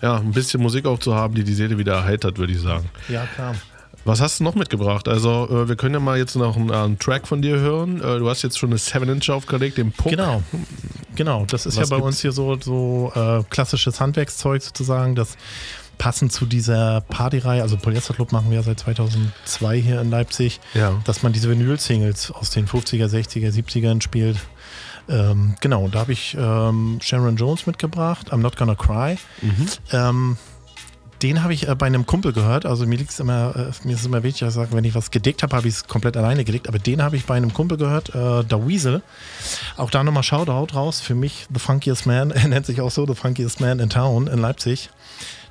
ja, ein bisschen Musik auch zu haben, die die Seele wieder erheitert, würde ich sagen. Ja, klar. Was hast du noch mitgebracht? Also, äh, wir können ja mal jetzt noch einen, einen Track von dir hören. Äh, du hast jetzt schon eine 7-Inch aufgelegt, den Puck. Genau. Genau, das ist Was ja bei uns hier so, so äh, klassisches Handwerkszeug sozusagen, das passend zu dieser Partyreihe, also Polyester Club machen wir ja seit 2002 hier in Leipzig, Ja. dass man diese Vinyl-Singles aus den 50er, 60er, 70ern spielt. Ähm, genau, da habe ich ähm, Sharon Jones mitgebracht, I'm Not Gonna Cry. Mhm. Ähm, den habe ich äh, bei einem Kumpel gehört. Also mir liegt's immer, äh, mir ist immer wichtig, ich sage, wenn ich was gedickt habe, habe ich es komplett alleine gedickt. Aber den habe ich bei einem Kumpel gehört, äh, der Weasel. Auch da nochmal Shoutout raus. Für mich The Funkiest Man, er nennt sich auch so The Funkiest Man in Town in Leipzig.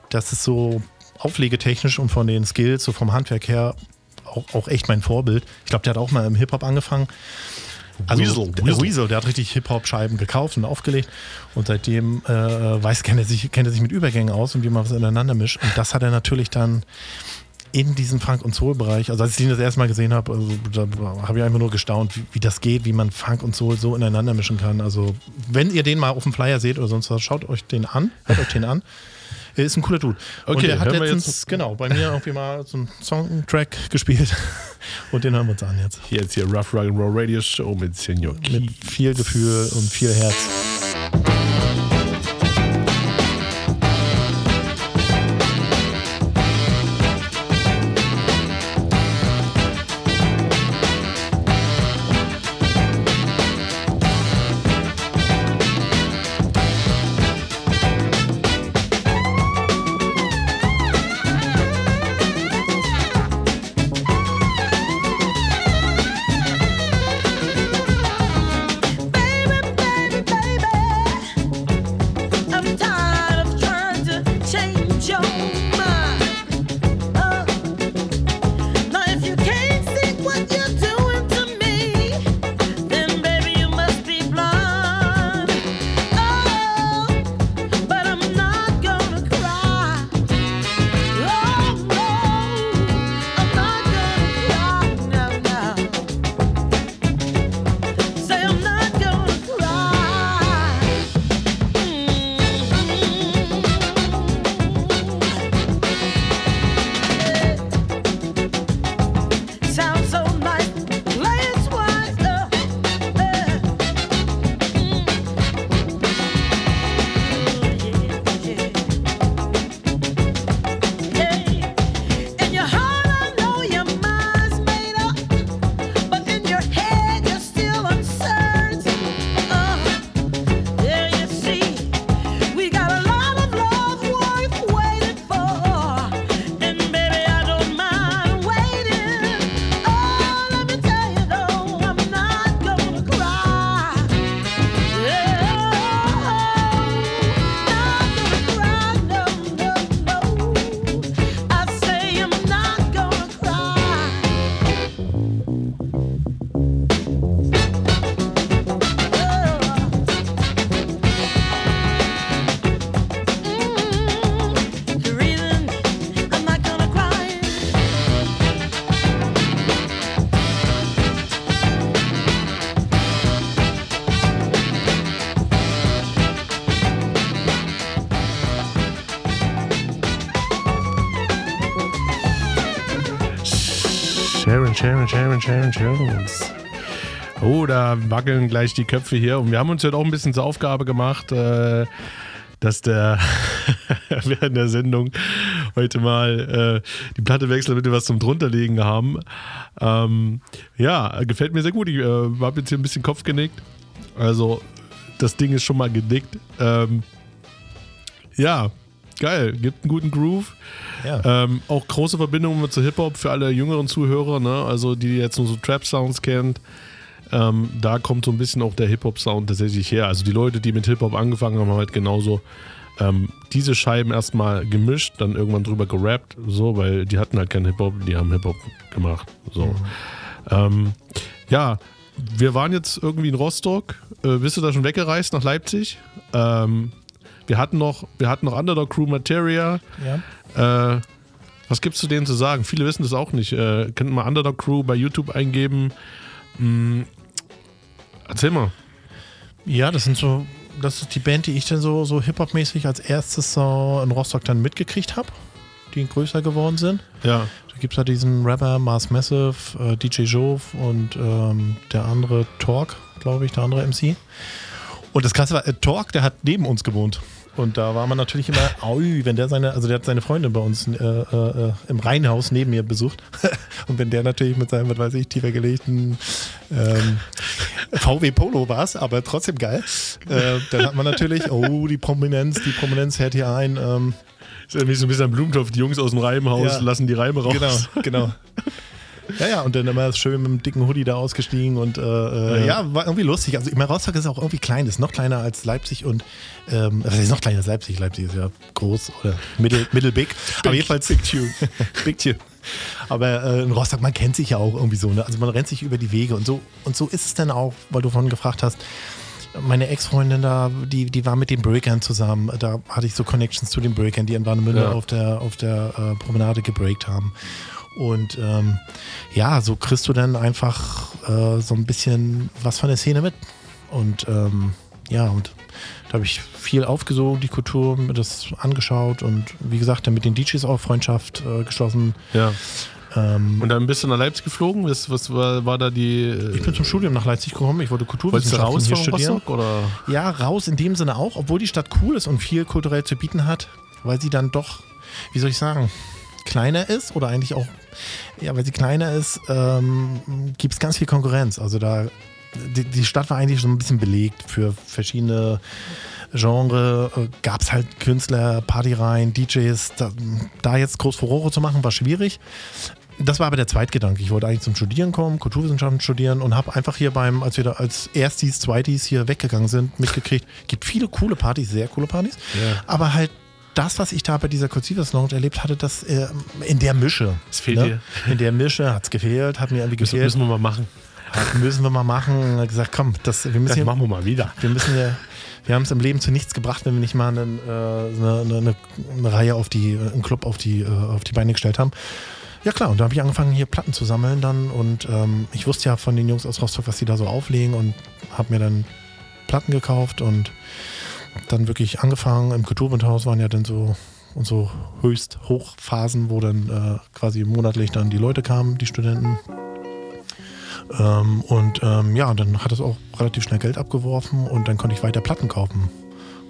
Das ist so auflegetechnisch und von den Skills, so vom Handwerk her, auch, auch echt mein Vorbild. Ich glaube, der hat auch mal im Hip-Hop angefangen. Also Weasel, der Weasel. Weasel, der hat richtig Hip-Hop-Scheiben gekauft und aufgelegt. Und seitdem äh, weiß, kennt er, sich, kennt er sich mit Übergängen aus und wie man was ineinander mischt. Und das hat er natürlich dann in diesem Funk- und Soul-Bereich, also als ich ihn das erste Mal gesehen habe, also, da habe ich einfach nur gestaunt, wie, wie das geht, wie man Funk und Soul so ineinander mischen kann. Also wenn ihr den mal auf dem Flyer seht oder sonst was, schaut euch den an, hört euch den an. Er ist ein cooler Dude. und Okay, der hat letztens, jetzt- genau, bei mir irgendwie mal so einen Songtrack gespielt. Und den hören wir uns an jetzt. Hier jetzt hier Rough Rock and Roll Radio Show mit Senior Keith. Mit viel Gefühl und viel Herz. Sharon, Sharon, Sharon, Sharon Jones. Oh, da wackeln gleich die Köpfe hier. Und wir haben uns heute auch ein bisschen zur Aufgabe gemacht, äh, dass der während der Sendung heute mal äh, die Platte wechseln, damit wir was zum drunterlegen haben. Ähm, ja, gefällt mir sehr gut. Ich äh, habe jetzt hier ein bisschen Kopf genickt. Also, das Ding ist schon mal gedickt. Ähm, ja, geil. Gibt einen guten Groove. Ja. Ähm, auch große Verbindungen zu Hip-Hop für alle jüngeren Zuhörer, ne? also die jetzt nur so Trap-Sounds kennt. Ähm, da kommt so ein bisschen auch der Hip-Hop-Sound tatsächlich her. Also die Leute, die mit Hip-Hop angefangen haben, haben halt genauso ähm, diese Scheiben erstmal gemischt, dann irgendwann drüber gerappt, so, weil die hatten halt keinen Hip-Hop, die haben Hip-Hop gemacht. So. Ähm, ja, wir waren jetzt irgendwie in Rostock. Äh, bist du da schon weggereist nach Leipzig? Ähm, wir hatten noch, wir hatten noch Underdog Crew Materia. Ja. Äh, was gibt's zu denen zu sagen? Viele wissen das auch nicht. Äh, könnt mal Underdog Crew bei YouTube eingeben. Hm, erzähl mal. Ja, das sind so, das ist die Band, die ich dann so, so Hip-Hop-mäßig als erstes so in Rostock dann mitgekriegt habe. die größer geworden sind. Ja. Da gibt es halt diesen Rapper Mars Massive, äh, DJ Jove und ähm, der andere Talk, glaube ich, der andere MC. Und das Krasse war, äh, Talk, der hat neben uns gewohnt. Und da war man natürlich immer, aui, wenn der seine, also der hat seine Freundin bei uns äh, äh, äh, im Reihenhaus neben mir besucht. Und wenn der natürlich mit seinem, was weiß ich, tiefer gelegten ähm, VW Polo war es, aber trotzdem geil, äh, dann hat man natürlich, oh, die Prominenz, die Prominenz hält hier ein. Ähm, ist irgendwie so ein bisschen Blumentopf, die Jungs aus dem Reibenhaus Ja. lassen die Reime raus. Genau, genau. Ja, ja, und dann immer schön mit dem dicken Hoodie da ausgestiegen und äh, äh, Ja. ja. war irgendwie lustig. Also immer Rostock ist auch irgendwie klein, ist noch kleiner als Leipzig und ähm, was ist noch kleiner als Leipzig? Leipzig ist ja groß oder middle, middle big. Aber jedenfalls Big Tune. big Tune. Aber äh, in Rostock, man kennt sich ja auch irgendwie so, ne? Also man rennt sich über die Wege und so und so ist es dann auch, weil du vorhin gefragt hast. Meine Ex-Freundin da, die, die war mit den Breakern zusammen. Da hatte ich so Connections zu den Breakern, die in Warnemünde Ja. auf der, auf der äh, Promenade gebreakt haben. Und ähm, ja, so kriegst du dann einfach äh, so ein bisschen was von der Szene mit. Und ähm, ja, und da habe ich viel aufgesogen, die Kultur, mir das angeschaut und wie gesagt, dann mit den DJs auch Freundschaft äh, geschlossen. Ja. Ähm, Und dann bist du nach Leipzig geflogen? Was, was war, war da die. äh, ich bin zum Studium nach Leipzig gekommen. Ich wollte Kulturwissenschaften raus hier studieren. Rostock? Oder? Ja, raus in dem Sinne auch, obwohl die Stadt cool ist und viel kulturell zu bieten hat, weil sie dann doch, wie soll ich sagen, kleiner ist oder eigentlich auch, ja, weil sie kleiner ist, ähm, gibt es ganz viel Konkurrenz. Also da, die, die Stadt war eigentlich so ein bisschen belegt für verschiedene Genre, äh, gab es halt Künstler, Partyreihen, DJs. Da, da jetzt groß Furore zu machen, war schwierig. Das war aber der Zweitgedanke. Ich wollte eigentlich zum Studieren kommen, Kulturwissenschaften studieren und habe einfach hier beim, als wir da als Erstis, Zweitis hier weggegangen sind, mitgekriegt, gibt viele coole Partys, sehr coole Partys, Ja. aber halt das, was ich da bei dieser Cultivas Lounge erlebt hatte, das äh, in der Mische. Es fehlt dir. In der Mische hat es gefehlt, hat mir irgendwie gefehlt. müssen wir mal machen. Hat, müssen wir mal machen. Hat gesagt, komm, das, wir müssen Das hier- machen wir mal wieder. Wir müssen ja, wir haben es im Leben zu nichts gebracht, wenn wir nicht mal einen, äh, eine, eine, eine, eine Reihe auf die, einen Club auf die, äh, auf die Beine gestellt haben. Ja klar, und da habe ich angefangen, hier Platten zu sammeln dann und ähm, ich wusste ja von den Jungs aus Rostock, was die da so auflegen und habe mir dann Platten gekauft und dann wirklich angefangen. Im Kulturbundhaus waren ja dann so unsere höchst Hochphasen, wo dann äh, quasi monatlich dann die Leute kamen, die Studenten. Ähm, und ähm, ja, dann hat es auch relativ schnell Geld abgeworfen und dann konnte ich weiter Platten kaufen.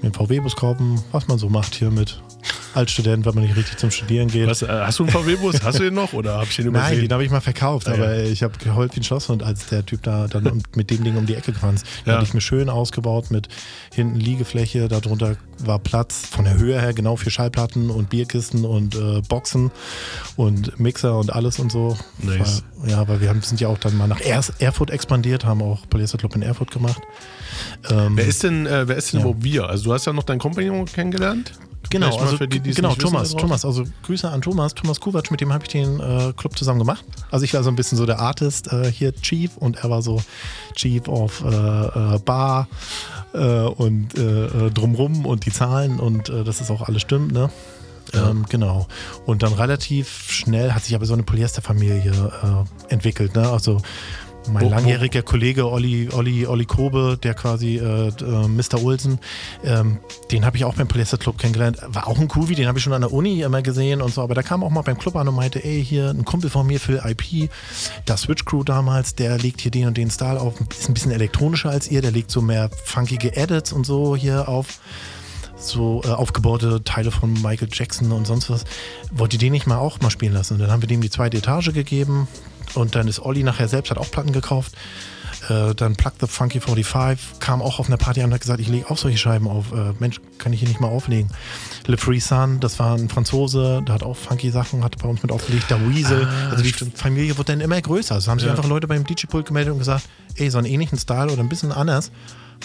Mir einen VW-Bus kaufen, was man so macht hier mit Altstudent, wenn man nicht richtig zum Studieren geht. Was, äh, hast du einen VW-Bus? Hast du den noch oder hab ich den übersehen? Nein, den habe ich mal verkauft, Ah, aber ja. ich habe geheult wie ein Schlosshund, als der Typ da dann mit dem Ding um die Ecke ist. Den Ja. hatte ich mir schön ausgebaut mit hinten Liegefläche, darunter war Platz von der Höhe her genau für Schallplatten und Bierkisten und äh, Boxen und Mixer und alles und so. Nice. War, ja, weil wir haben, sind ja auch dann mal nach er Erfurt expandiert, haben auch Polyester Club in Erfurt gemacht. Ähm, Wer ist denn, äh, wer ist denn Ja. überhaupt wir? Also du hast ja noch deinen Kompagnon kennengelernt? Genau, Vielleicht also die, die genau, Thomas. Thomas, also Grüße an Thomas, Thomas Kuwatsch, mit dem habe ich den äh, Club zusammen gemacht. Also ich war so ein bisschen so der Artist äh, hier, Chief, und er war so Chief of äh, äh, Bar äh, und äh, drumrum und die Zahlen und dass das auch alles stimmt, ne? Ähm, genau. Und dann relativ schnell hat sich aber so eine Polyesterfamilie äh, entwickelt, ne? Also mein Wo- wo- langjähriger Kollege Olli, Olli, Olli Kobe, der quasi äh, äh, Mr. Olsen, ähm, den habe ich auch beim Polyester Club kennengelernt. War auch ein Kuvi, den habe ich schon an der Uni immer gesehen und so. Aber der kam auch mal beim Club an und meinte, ey, hier ein Kumpel von mir für IP, das Switch Crew damals, der legt hier den und den Style auf, ist ein bisschen elektronischer als ihr, der legt so mehr funkige Edits und so hier auf so äh, aufgebaute Teile von Michael Jackson und sonst was. Wollt ihr den nicht mal auch mal spielen lassen? Und dann haben wir dem die zweite Etage gegeben und dann ist Olli nachher selbst, hat auch Platten gekauft. Äh, dann Plug the Funky 45 kam auch auf einer Party an und hat gesagt, ich lege auch solche Scheiben auf. Äh, Mensch, kann ich hier nicht mal auflegen. Le Free Sun, das war ein Franzose, der hat auch funky Sachen, hat bei uns mit aufgelegt. Der Weasel, Ah, also die Familie wurde dann immer größer. Also haben sich Ja. einfach Leute beim DJ-Pult gemeldet und gesagt, ey, so einen ähnlichen Style oder ein bisschen anders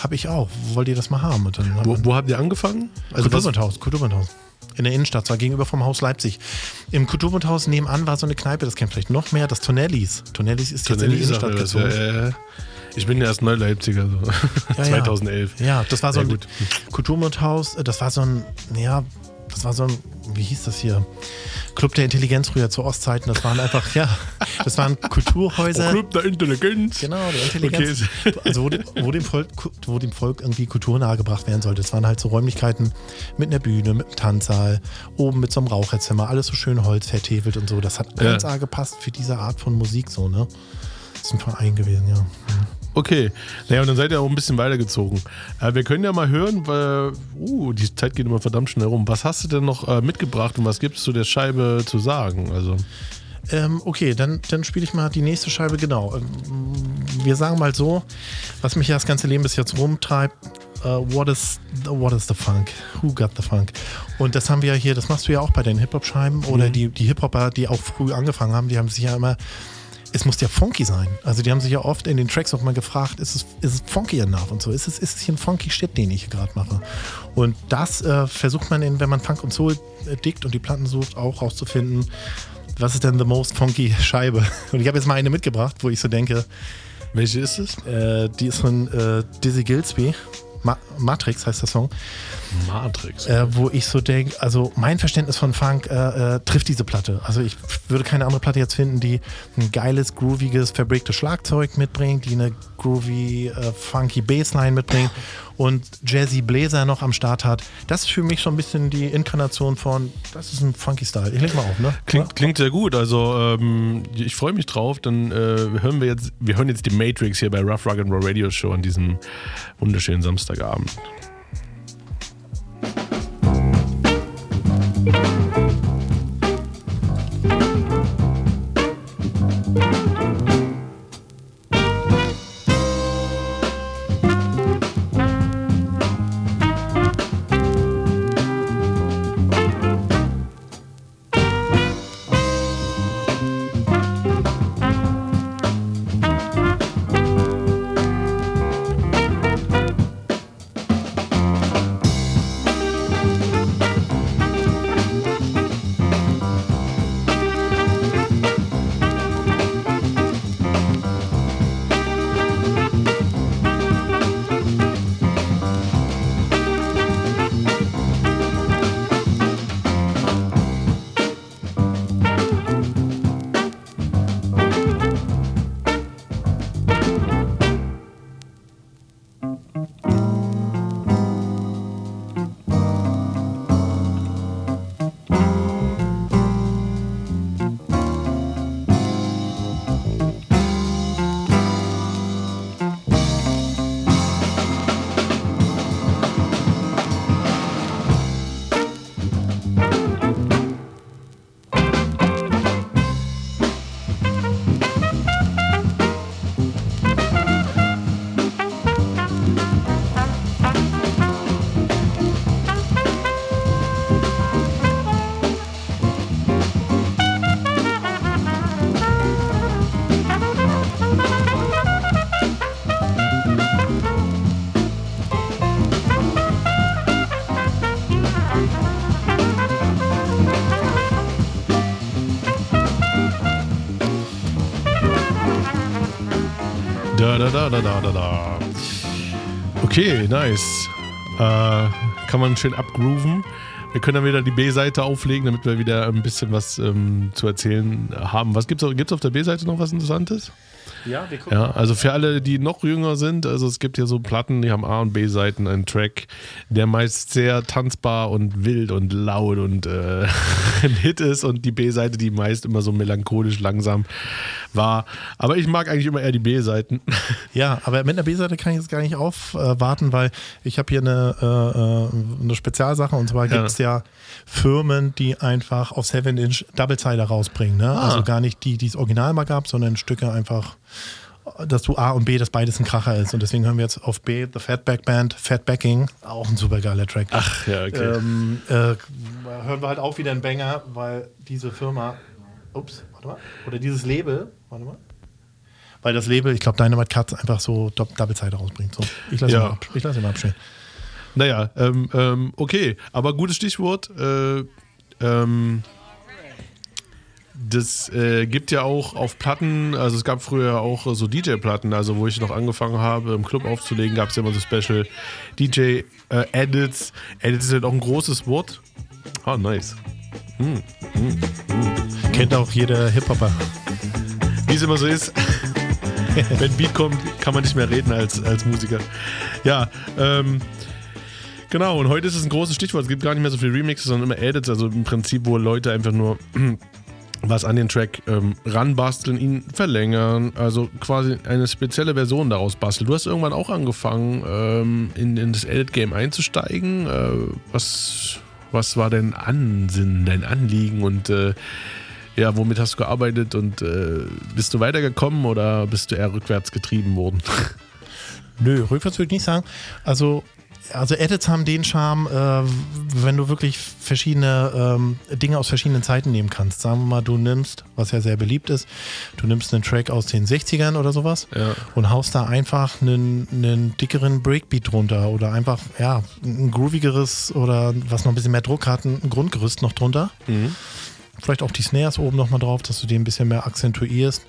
habe ich auch. Wollt ihr das mal haben? Wo, wo habt ihr angefangen? also was- Kulturbundhaus, Kulturbundhaus. In der Innenstadt, zwar gegenüber vom Haus Leipzig. Im Kulturbundhaus nebenan war so eine Kneipe, das kennt vielleicht noch mehr, das Tonellis. Tonellis ist jetzt in die Innenstadt gezogen. ja, ja. Ich bin ja erst Neu-Leipziger, so. Ja, ja. 2011. Ja, das war so ein. Kulturmundhaus, das war so ein, ja, das war so ein, wie hieß das hier? Club der Intelligenz früher zu Ostzeiten. Das waren einfach, ja, das waren Kulturhäuser. Club der Intelligenz. Genau, der Intelligenz. Also wo, de- wo, dem Volk, wo dem Volk irgendwie Kultur nahegebracht werden sollte. Das waren halt so Räumlichkeiten mit einer Bühne, mit einem Tanzsaal, oben mit so einem Raucherzimmer, alles so schön Holz vertefelt und so. Das hat Ja. 1A gepasst für diese Art von Musik so, ne? Das ist ein Verein gewesen, ja. Okay, naja, und dann seid ihr auch ein bisschen weitergezogen. Äh, wir können ja mal hören, weil, uh, die Zeit geht immer verdammt schnell rum. Was hast du denn noch äh, mitgebracht und was gibt es zu der Scheibe zu sagen? Also, Ähm, okay, dann, dann spiele ich mal die nächste Scheibe genau. Ähm, Wir sagen mal so, was mich ja das ganze Leben bis jetzt rumtreibt, äh, what, is, what is the funk? Who got the funk? Und das haben wir ja hier, das machst du ja auch bei den Hip-Hop-Scheiben oder die, die Hip-Hopper, die auch früh angefangen haben, die haben sich ja immer, es muss ja funky sein. Also die haben sich ja oft in den Tracks auch mal gefragt, ist es, ist es funky enough und so? Ist es, ist es hier ein funky Shit, den ich hier gerade mache? Und das äh, versucht man, in, wenn man Funk und Soul äh, dickt und die Platten sucht, auch rauszufinden, was ist denn the most funky Scheibe? Und ich habe jetzt mal eine mitgebracht, wo ich so denke. Welche ist es? Äh, die ist von äh, Dizzy Gillespie. Ma Matrix heißt der Song. Matrix. Äh, wo ich so denke, also mein Verständnis von Funk äh, äh, trifft diese Platte. Also ich würde keine andere Platte jetzt finden, die ein geiles, grooviges, verbreaktes Schlagzeug mitbringt, die eine groovy, äh, funky Bassline mitbringt und Jazzy Bläser noch am Start hat. Das ist für mich schon ein bisschen die Inkarnation von, das ist ein funky Style. Ich leg mal auf, ne? Klingt, klingt sehr gut. Also ähm, ich freue mich drauf. Dann äh, hören wir jetzt, wir hören jetzt die Matrix hier bei Rough Rock and Roll Radio Show an diesem wunderschönen Samstagabend. Da, da, da, da, da, da. Okay, nice. Äh, kann man schön abgrooven. Wir können dann wieder die B-Seite auflegen, damit wir wieder ein bisschen was ähm, zu erzählen haben. Was gibt's, auf- gibt's auf der B-Seite noch was Interessantes? Ja, wir gucken. Ja, also für alle, die noch jünger sind, also es gibt ja so Platten, die haben A- und B-Seiten, einen Track, der meist sehr tanzbar und wild und laut und äh, ein Hit ist und die B-Seite, die meist immer so melancholisch langsam war. Aber ich mag eigentlich immer eher die B-Seiten. Ja, aber mit einer B-Seite kann ich jetzt gar nicht aufwarten, weil ich habe hier eine, äh, äh, eine Spezialsache und zwar gibt es ja Firmen, die einfach auf 7-Inch Double-Sider rausbringen. Ne? Ah. Also gar nicht die, die es original mal gab, sondern Stücke einfach, dass du A und B, dass beides ein Kracher ist. Und deswegen hören wir jetzt auf B The Fatback Band, Fatbacking, auch ein super geiler Track. Ach ja, okay. Ähm, äh, hören wir halt auch wieder einen Banger, weil diese Firma, ups, warte mal, oder dieses Label, warte mal, weil das Label, ich glaube, Dynamite Cuts einfach so Dou- Double-Side rausbringt. So, ich lasse Ja. ihn, mal ab- ich lass ihn mal abstellen. Naja, ähm, ähm, okay, aber gutes Stichwort. Äh, ähm, das äh, gibt ja auch auf Platten, also es gab früher auch so DJ-Platten, also wo ich noch angefangen habe, im Club aufzulegen, gab es ja immer so Special DJ äh, Edits. Edits ist halt auch ein großes Wort. Ah, nice. Hm, hm, hm. Kennt auch jeder Hip-Hopper. Wie es immer so ist. Wenn Beat kommt, kann man nicht mehr reden als, als Musiker. Ja, ähm, genau. Und heute ist es ein großes Stichwort. Es gibt gar nicht mehr so viele Remixes, sondern immer Edits. Also im Prinzip, wo Leute einfach nur was an den Track ähm, ranbasteln, ihn verlängern. Also quasi eine spezielle Version daraus basteln. Du hast irgendwann auch angefangen, ähm, in, in das Edit-Game einzusteigen. Äh, was, was war dein Ansinnen, dein Anliegen und äh, ja, womit hast du gearbeitet und äh, bist du weitergekommen oder bist du eher rückwärts getrieben worden? Nö, rückwärts würde ich nicht sagen. Also, also Edits haben den Charme, äh, wenn du wirklich verschiedene ähm, Dinge aus verschiedenen Zeiten nehmen kannst. Sagen wir mal, du nimmst, was ja sehr beliebt ist, du nimmst einen Track aus den 60ern oder sowas Ja. und haust da einfach einen, einen dickeren Breakbeat drunter oder einfach, ja, ein groovigeres oder was noch ein bisschen mehr Druck hat, ein Grundgerüst noch drunter. Vielleicht auch die Snares oben nochmal drauf, dass du die ein bisschen mehr akzentuierst.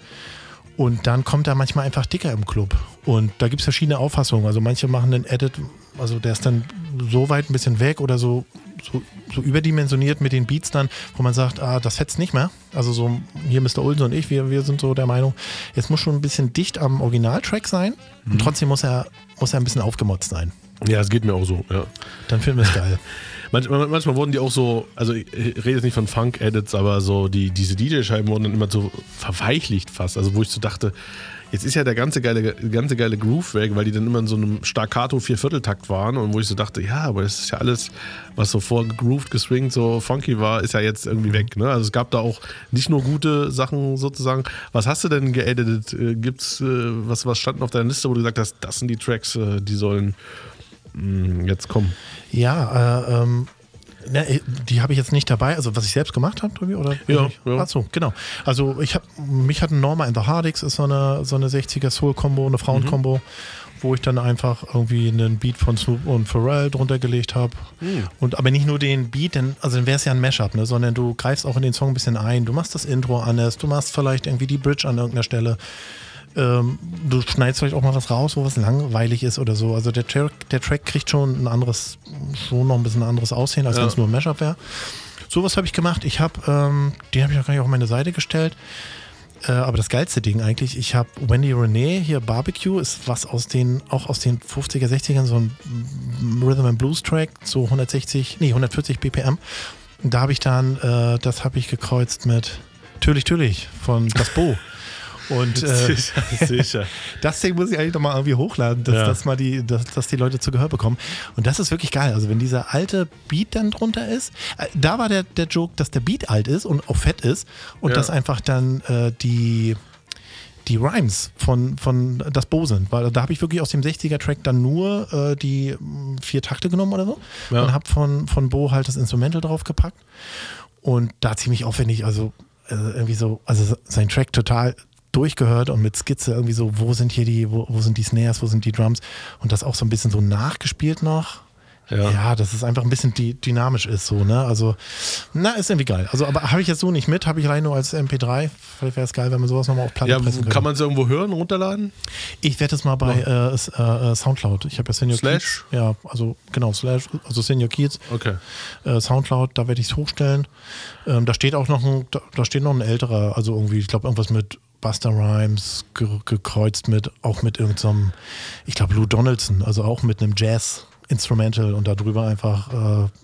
Und dann kommt er manchmal einfach dicker im Club. Und da gibt es verschiedene Auffassungen. Also manche machen den Edit, also der ist dann so weit ein bisschen weg oder so, so, so überdimensioniert mit den Beats dann, wo man sagt, ah, das fetzt nicht mehr. Also so hier Mr. Olsen und ich, wir, wir sind so der Meinung, es muss schon ein bisschen dicht am Originaltrack sein und trotzdem muss er, muss er ein bisschen aufgemotzt sein. Ja, es geht mir auch so, ja. Dann finden wir es geil. Manchmal, manchmal wurden die auch so, also ich rede jetzt nicht von Funk-Edits, aber so die, diese DJ-Scheiben wurden dann immer so verweichlicht fast. Also wo ich so dachte, jetzt ist ja der ganze geile, ganze geile Groove weg, weil die dann immer in so einem Staccato Viervierteltakt waren und wo ich so dachte, ja, aber das ist ja alles, was so vorgegrooved, geswingt, so funky war, ist ja jetzt irgendwie weg. Ne? Also es gab da auch nicht nur gute Sachen sozusagen. Was hast du denn geeditet? Äh, Gibt's äh, was, was standen auf deiner Liste, wo du gesagt hast, das sind die Tracks, äh, die sollen jetzt kommen? Ja, äh, ähm, ne, die habe ich jetzt nicht dabei, also was ich selbst gemacht habe, Tobi, oder? Ja, ja. Achso, genau. Also ich habe, mich hat ein Norma in the Hardix, ist so eine, so eine 60er Soul-Kombo, eine Frauen-Kombo, wo ich dann einfach irgendwie einen Beat von Snoop und Pharrell drunter gelegt habe. Hm. Und aber nicht nur den Beat, denn, also dann wäre es ja ein Mashup, ne, sondern du greifst auch in den Song ein bisschen ein, du machst das Intro anders, du machst vielleicht irgendwie die Bridge an irgendeiner Stelle. Ähm, du schneidest vielleicht auch mal was raus, wo was langweilig ist oder so. Also der Track, der Track kriegt schon ein anderes, schon noch ein bisschen anderes Aussehen, als Ja. wenn es nur ein Mashup wäre. Sowas habe ich gemacht. Ich habe, ähm, den habe ich auch gar nicht auf meine Seite gestellt. Äh, aber das geilste Ding eigentlich, ich habe Wendy Renee hier Barbecue, ist was aus den, auch aus den 50er, 60ern, so ein Rhythm and Blues Track, so 160, nee, 140 BPM. Und da habe ich dann, äh, das habe ich gekreuzt mit Tölich Tölich von Das Bo. Und äh, Sicher, sicher. das Ding muss ich eigentlich nochmal irgendwie hochladen, dass, Ja. dass, mal die, dass, dass die Leute zu Gehör bekommen. Und das ist wirklich geil. Also wenn dieser alte Beat dann drunter ist, äh, da war der, der Joke, dass der Beat alt ist und auch fett ist und Ja. dass einfach dann äh, die die Rhymes von, von das Bo sind, weil da habe ich wirklich aus dem 60er-Track dann nur äh, die vier Takte genommen oder so Ja. und habe von, von Bo halt das Instrumental draufgepackt und da ziemlich aufwendig, also äh, irgendwie so, also sein Track total durchgehört und mit Skizze irgendwie so, wo sind hier die, wo, wo sind die Snares, wo sind die Drums und das auch so ein bisschen so nachgespielt noch. Ja, dass es einfach ein bisschen di dynamisch ist, so, ne? Also, na, ist irgendwie geil. Also, aber habe ich jetzt so nicht mit, habe ich rein nur als MP3. Vielleicht wäre es geil, wenn man sowas nochmal auf Platte Ja, pressen könnte. kann man es irgendwo hören, runterladen? Ich werde es mal bei äh, äh, äh, Soundcloud. Ich habe ja Senior Slash? Kids. Ja, also genau, Slash, also Senior Kids. Okay. Äh, Soundcloud, da werde ich es hochstellen. Ähm, da steht auch noch ein, da, da steht noch ein älterer, also irgendwie, ich glaube, irgendwas mit Buster Rhymes ge gekreuzt mit, auch mit irgendeinem, ich glaube, Lou Donaldson, also auch mit einem Jazz. Instrumental und da drüber einfach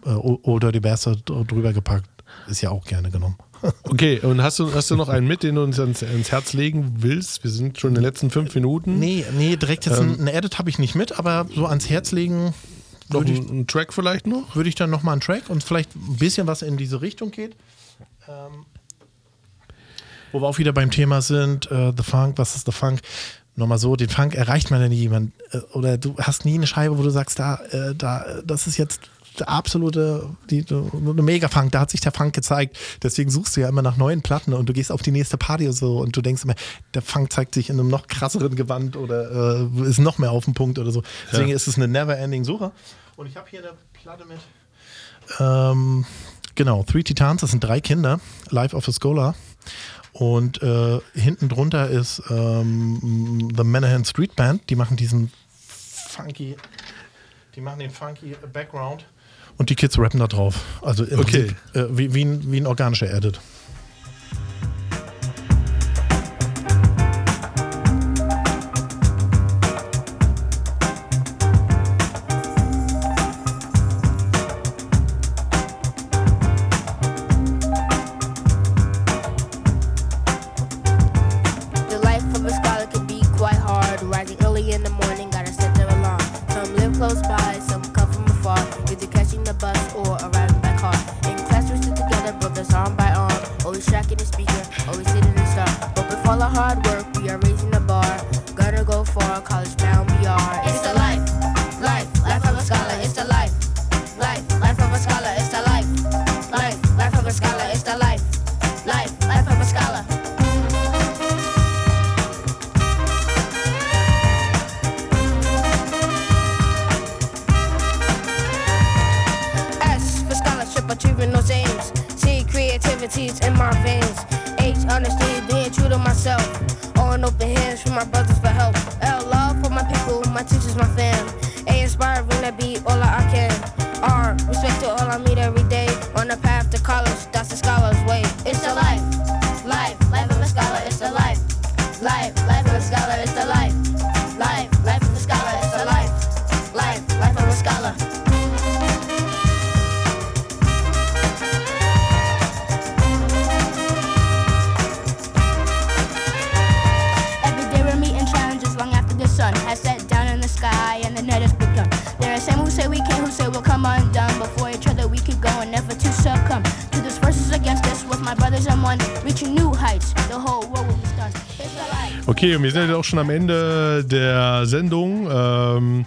äh, äh, Old Dirty Bastard drüber gepackt. Ist ja auch gerne genommen. Okay, und hast du, hast du noch einen mit, den du uns ans, ans Herz legen willst? Wir sind schon in den letzten fünf Minuten. Nee, nee, direkt jetzt Ähm, ein, ein Edit habe ich nicht mit, aber so ans Herz legen Noch würde ich, ein, ein Track vielleicht noch? würde ich dann nochmal einen Track und vielleicht ein bisschen was in diese Richtung geht. Ähm, wo wir auch wieder beim Thema sind, äh, The Funk, was ist The Funk? Nochmal so, den Funk erreicht man ja nie jemand. Äh, oder du hast nie eine Scheibe, wo du sagst, da, äh, da, das ist jetzt der absolute, die, eine Mega-Funk, da hat sich der Funk gezeigt. Deswegen suchst du ja immer nach neuen Platten und du gehst auf die nächste Party und so und du denkst immer, der Funk zeigt sich in einem noch krasseren Gewand oder äh, ist noch mehr auf dem Punkt oder so. Deswegen Ja. ist es eine never-ending Suche. Und ich habe hier eine Platte mit. Ähm, genau, Three Titans, das sind drei Kinder, Life of a Scholar. Und äh, hinten drunter ist ähm, The Manahan Street Band, die machen diesen funky, die machen den funky Background. Und die Kids rappen da drauf. Also im Okay. Prinzip, äh, wie, wie, ein, wie ein organischer Edit. you're raising the bar. Gotta go far, college bound BR. It's the life. Wir sind jetzt auch schon am Ende der Sendung. Ähm,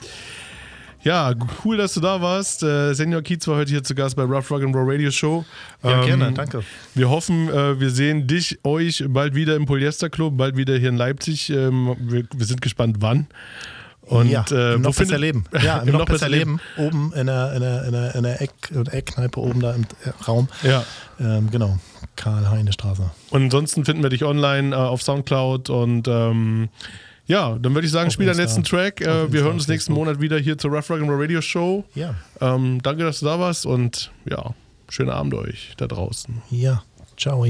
ja, cool, dass du da warst. Äh, Senior Kiez war heute hier zu Gast bei Rough Rock and Roll Radio Show. Ähm, Ja, gerne, danke. Wir hoffen, äh, wir sehen dich, euch bald wieder im Polyester Club, bald wieder hier in Leipzig. Ähm, wir, wir sind gespannt, wann. Und, ja, äh, im noch besser leben. Ja, im, noch, besser leben. Oben in der, in der, in der, in der Eckkneipe oben da im äh, Raum. Ja. Ähm, genau. Karl-Heine-Straße. Und ansonsten finden wir dich online äh, auf Soundcloud und ähm, ja, dann würde ich sagen, Auf spiel deinen letzten Track. Äh, wir Insta, hören uns nächsten Monat wieder hier zur Rough Rock and Roll Radio Show. Ja. Ähm, danke, dass du da warst und ja, schönen Abend euch da draußen. Ja, ciao.